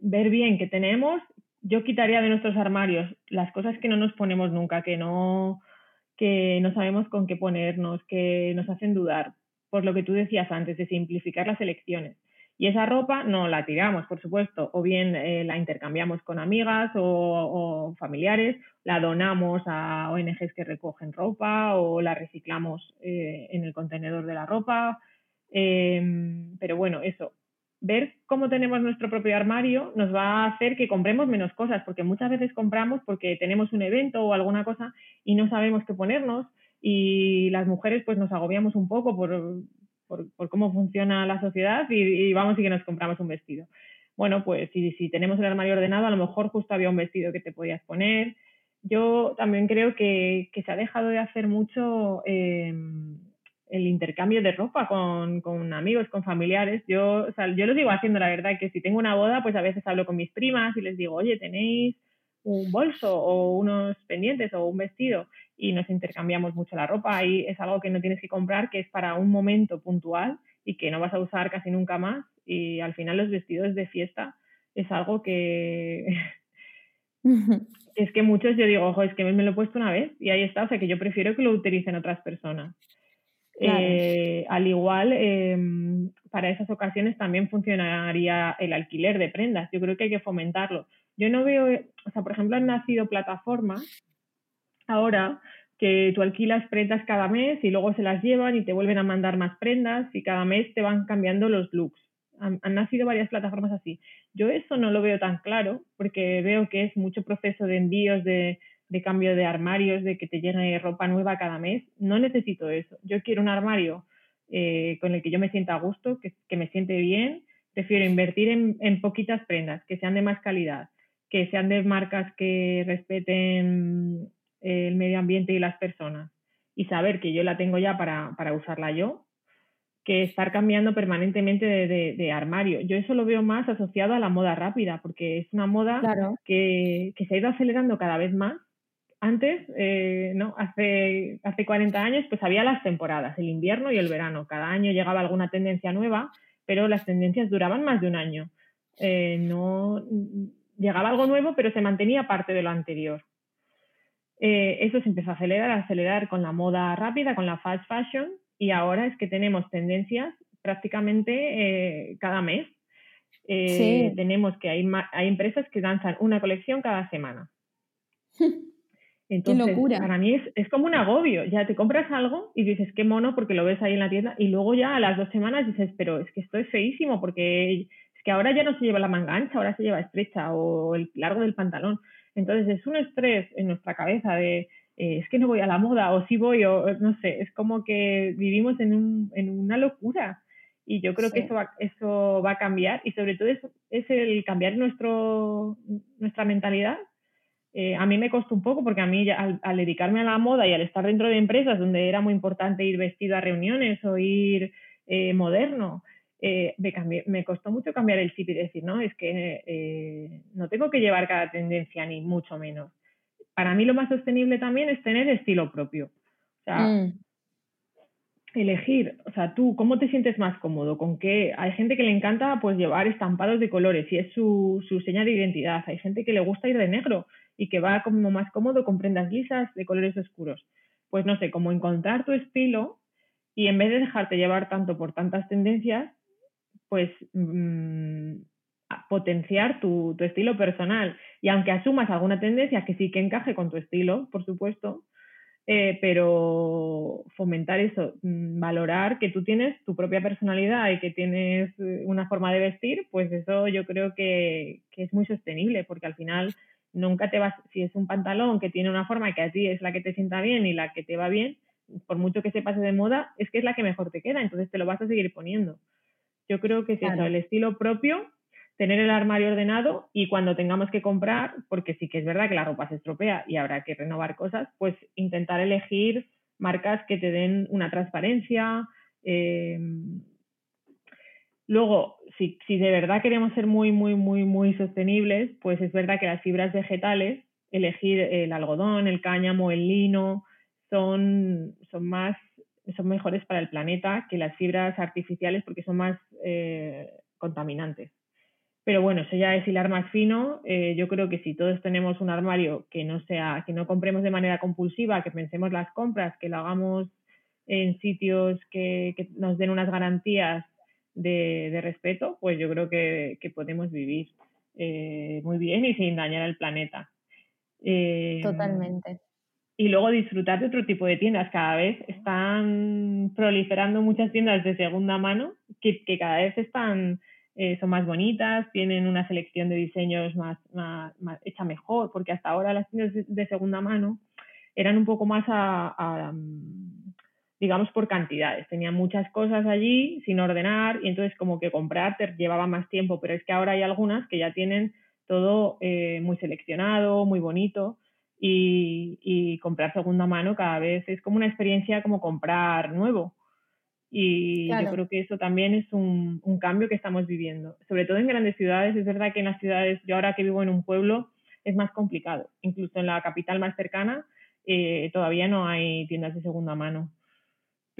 ver bien qué tenemos. Yo quitaría de nuestros armarios las cosas que no nos ponemos nunca, que no, que no sabemos con qué ponernos, que nos hacen dudar, por lo que tú decías antes, de simplificar las elecciones. Y esa ropa no la tiramos, por supuesto, o bien eh, la intercambiamos con amigas o, familiares, la donamos a ONGs que recogen ropa o la reciclamos eh, en el contenedor de la ropa. Em, pero bueno, eso, ver cómo tenemos nuestro propio armario nos va a hacer que compremos menos cosas, porque muchas veces compramos porque tenemos un evento o alguna cosa y no sabemos qué ponernos y las mujeres pues nos agobiamos un poco por, por, cómo funciona la sociedad y, vamos y que nos compramos un vestido. Bueno, pues si, si tenemos el armario ordenado, a lo mejor justo había un vestido que te podías poner. Yo también creo que, se ha dejado de hacer mucho em, el intercambio de ropa con, con, amigos, con familiares. Yo, o sea, yo lo sigo haciendo, la verdad, que si tengo una boda, pues a veces hablo con mis primas y les digo, oye, ¿tenéis un bolso o unos pendientes o un vestido? Y nos intercambiamos mucho la ropa. y es algo que no tienes que comprar, que es para un momento puntual y que no vas a usar casi nunca más. Y al final los vestidos de fiesta es algo que... es que muchos yo digo, ojo, es que me lo he puesto una vez y ahí está, o sea que yo prefiero que lo utilicen otras personas. Eh, al igual, em, para esas ocasiones también funcionaría el alquiler de prendas. Yo creo que hay que fomentarlo. Yo no veo, o sea, por ejemplo, han nacido plataformas ahora que tú alquilas prendas cada mes y luego se las llevan y te vuelven a mandar más prendas y cada mes te van cambiando los looks. Han, nacido varias plataformas así. Yo eso no lo veo tan claro porque veo que es mucho proceso de envíos, de, cambio de armarios, de que te llegue ropa nueva cada mes. No necesito eso. Yo quiero un armario eh, con el que yo me sienta a gusto, que, me siente bien. Prefiero invertir en, poquitas prendas, que sean de más calidad, que sean de marcas que respeten ambiente y las personas y saber que yo la tengo ya para, para usarla yo, que estar cambiando permanentemente de, armario. Yo eso lo veo más asociado a la moda rápida, porque es una moda que, que, se ha ido acelerando cada vez más. Antes, eh, ¿no? Hace, hace 40 años, pues había las temporadas, el invierno y el verano. Cada año llegaba alguna tendencia nueva, pero las tendencias duraban más de un año. Eh, no llegaba algo nuevo, pero se mantenía parte de lo anterior. Eh, eso se empezó a acelerar, a acelerar con la moda rápida, con la fast fashion, y ahora es que tenemos tendencias prácticamente eh, cada mes. Eh, tenemos que hay, hay empresas que lanzan una colección cada semana. Entonces, qué locura. Para mí es, es, como un agobio. Ya te compras algo y dices, qué mono, porque lo ves ahí en la tienda, y luego ya a las dos semanas dices, pero es que esto es feísimo, porque es que ahora ya no se lleva la manga ancha, ahora se lleva estrecha o el largo del pantalón. Entonces es un estrés en nuestra cabeza de eh, es que no voy a la moda o sí voy o no sé, es como que vivimos en, un, en una locura y yo creo que eso va, eso va a cambiar y sobre todo es, es el cambiar nuestro, nuestra mentalidad. Eh, a mí me costó un poco porque a mí al, dedicarme a la moda y al estar dentro de empresas donde era muy importante ir vestido a reuniones o ir eh, moderno, eh, me, costó mucho cambiar el chip y decir, no, es que eh, no tengo que llevar cada tendencia, ni mucho menos. Para mí lo más sostenible también es tener estilo propio. O sea, mm. elegir, o sea, tú, ¿cómo te sientes más cómodo? ¿Con qué? Hay gente que le encanta pues llevar estampados de colores y es su, su señal de identidad. Hay gente que le gusta ir de negro y que va como más cómodo con prendas lisas de colores oscuros. Pues no sé, como encontrar tu estilo y en vez de dejarte llevar tanto por tantas tendencias, pues mm, potenciar tu, tu estilo personal. Y aunque asumas alguna tendencia que sí que encaje con tu estilo, por supuesto, eh, pero fomentar eso, mm, valorar que tú tienes tu propia personalidad y que tienes eh, una forma de vestir, pues eso yo creo que, es muy sostenible, porque al final nunca te vas, si es un pantalón que tiene una forma que a ti es la que te sienta bien y la que te va bien, por mucho que se pase de moda, es que es la que mejor te queda, entonces te lo vas a seguir poniendo. Yo creo que es eso, el estilo propio tener el armario ordenado y cuando tengamos que comprar, porque sí que es verdad que la ropa se estropea y habrá que renovar cosas, pues intentar elegir marcas que te den una transparencia. Em, luego, si, si, de verdad queremos ser muy, muy, muy, muy sostenibles, pues es verdad que las fibras vegetales, elegir el algodón, el cáñamo, el lino, son, son más son mejores para el planeta que las fibras artificiales porque son más eh, contaminantes. Pero bueno, eso ya es hilar más fino. Eh, yo creo que si todos tenemos un armario que no sea, que no compremos de manera compulsiva, que pensemos las compras, que lo hagamos en sitios que, nos den unas garantías de, respeto, pues yo creo que, podemos vivir eh, muy bien y sin dañar al planeta. Eh, Totalmente. Y luego disfrutar de otro tipo de tiendas. Cada vez están proliferando muchas tiendas de segunda mano que, que cada vez están eh, son más bonitas, tienen una selección de diseños más, más, hecha mejor, porque hasta ahora las tiendas de, segunda mano eran un poco más a, digamos, por cantidades. Tenían muchas cosas allí sin ordenar y entonces como que comprar te llevaba más tiempo, pero es que ahora hay algunas que ya tienen todo eh, muy seleccionado, muy bonito y, y comprar segunda mano cada vez es como una experiencia como comprar nuevo. Y yo creo que eso también es un, un, cambio que estamos viviendo. Sobre todo en grandes ciudades, es verdad que en las ciudades, yo ahora que vivo en un pueblo, es más complicado. Incluso en la capital más cercana eh, todavía no hay tiendas de segunda mano.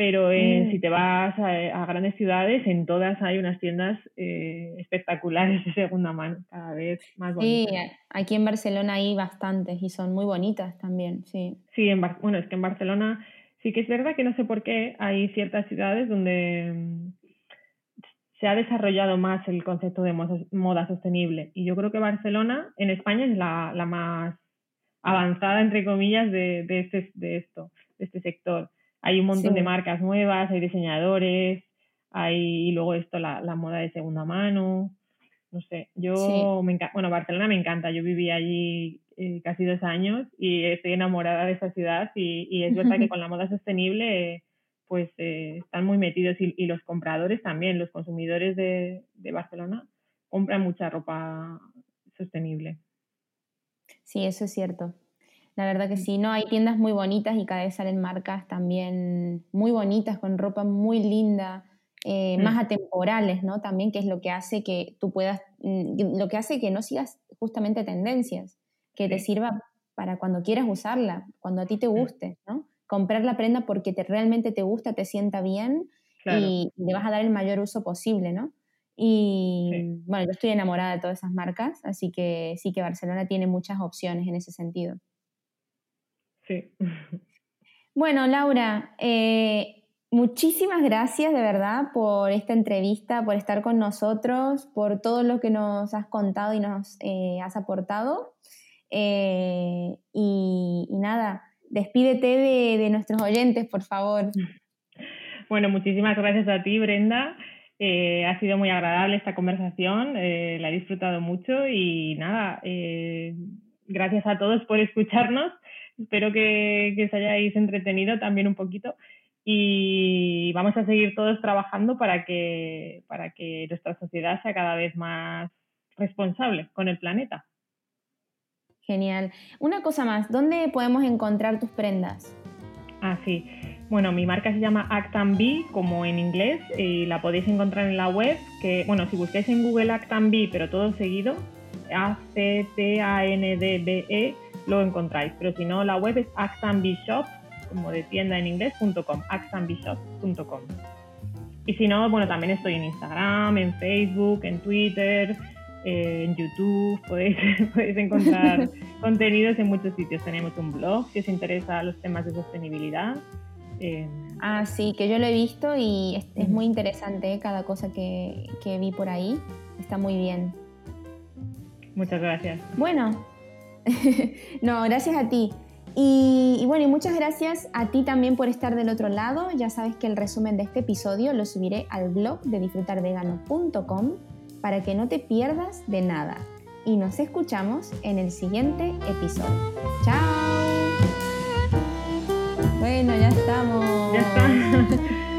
Pero eh, mm. si te vas a, grandes ciudades, en todas hay unas tiendas eh, espectaculares de segunda mano, cada vez más bonitas. Sí, aquí en Barcelona hay bastantes y son muy bonitas también, sí. Sí, en bueno, es que en Barcelona Sí que es verdad que no sé por qué hay ciertas ciudades donde mm, se ha desarrollado más el concepto de moda sostenible. Y yo creo que Barcelona en España es la, más avanzada, entre comillas, de, de, este, de esto, de este sector. Hay un montón de marcas nuevas, hay diseñadores, hay y luego esto, la, la moda de segunda mano. No sé, yo me encanta, bueno, Barcelona me encanta, yo viví allí eh, casi dos años y estoy enamorada de esa ciudad y, es verdad que con la moda sostenible pues eh, están muy metidos y, los compradores también, los consumidores de, de Barcelona compran mucha ropa sostenible. Sí, eso es cierto. La verdad que sí, ¿no? Hay tiendas muy bonitas y cada vez salen marcas también muy bonitas, con ropa muy linda, eh, mm. más atemporales, ¿no? También, que es lo que hace que tú puedas, mm, lo que hace que no sigas justamente tendencias que te sirva para cuando quieras usarla, cuando a ti te guste, ¿no? Comprar la prenda porque te, realmente te gusta, te sienta bien y le vas a dar el mayor uso posible, ¿no? Y bueno, yo estoy enamorada de todas esas marcas, así que sí que Barcelona tiene muchas opciones en ese sentido. Sí. Bueno, Laura, eh, muchísimas gracias de verdad por esta entrevista, por estar con nosotros, por todo lo que nos has contado y nos eh, has aportado. Eh, y, nada, despídete de, nuestros oyentes, por favor. Bueno, muchísimas gracias a ti, Brenda. Eh, ha sido muy agradable esta conversación, eh, la he disfrutado mucho y nada, gracias a todos por escucharnos. Espero que, que os hayáis entretenido también un poquito y vamos a seguir todos trabajando para que, para que nuestra sociedad sea cada vez más responsable con el planeta. Genial. Una cosa más, ¿dónde podemos encontrar tus prendas? Ah, sí. Bueno, mi marca se llama Actan como en inglés, y la podéis encontrar en la web, que, bueno, si busquáis en Google Actan pero todo seguido, A-C-T-A-N-D-B-E, lo encontráis. Pero si no, la web es actanbshop como de tienda en inglés.com, axandbishop.com. Y si no, bueno, también estoy en Instagram, en Facebook, en Twitter, eh, en YouTube, podéis, podéis encontrar contenidos en muchos sitios. Tenemos un blog si os interesa los temas de sostenibilidad. Eh, ah, sí, que yo lo he visto y es, muy interesante ¿eh? cada cosa que, que vi por ahí. Está muy bien. Muchas gracias. Bueno, no, gracias a ti. Y, bueno, y muchas gracias a ti también por estar del otro lado. Ya sabes que el resumen de este episodio lo subiré al blog de disfrutarvegano.com para que no te pierdas de nada. Y nos escuchamos en el siguiente episodio. ¡Chao! Bueno, ya estamos. Ya estamos.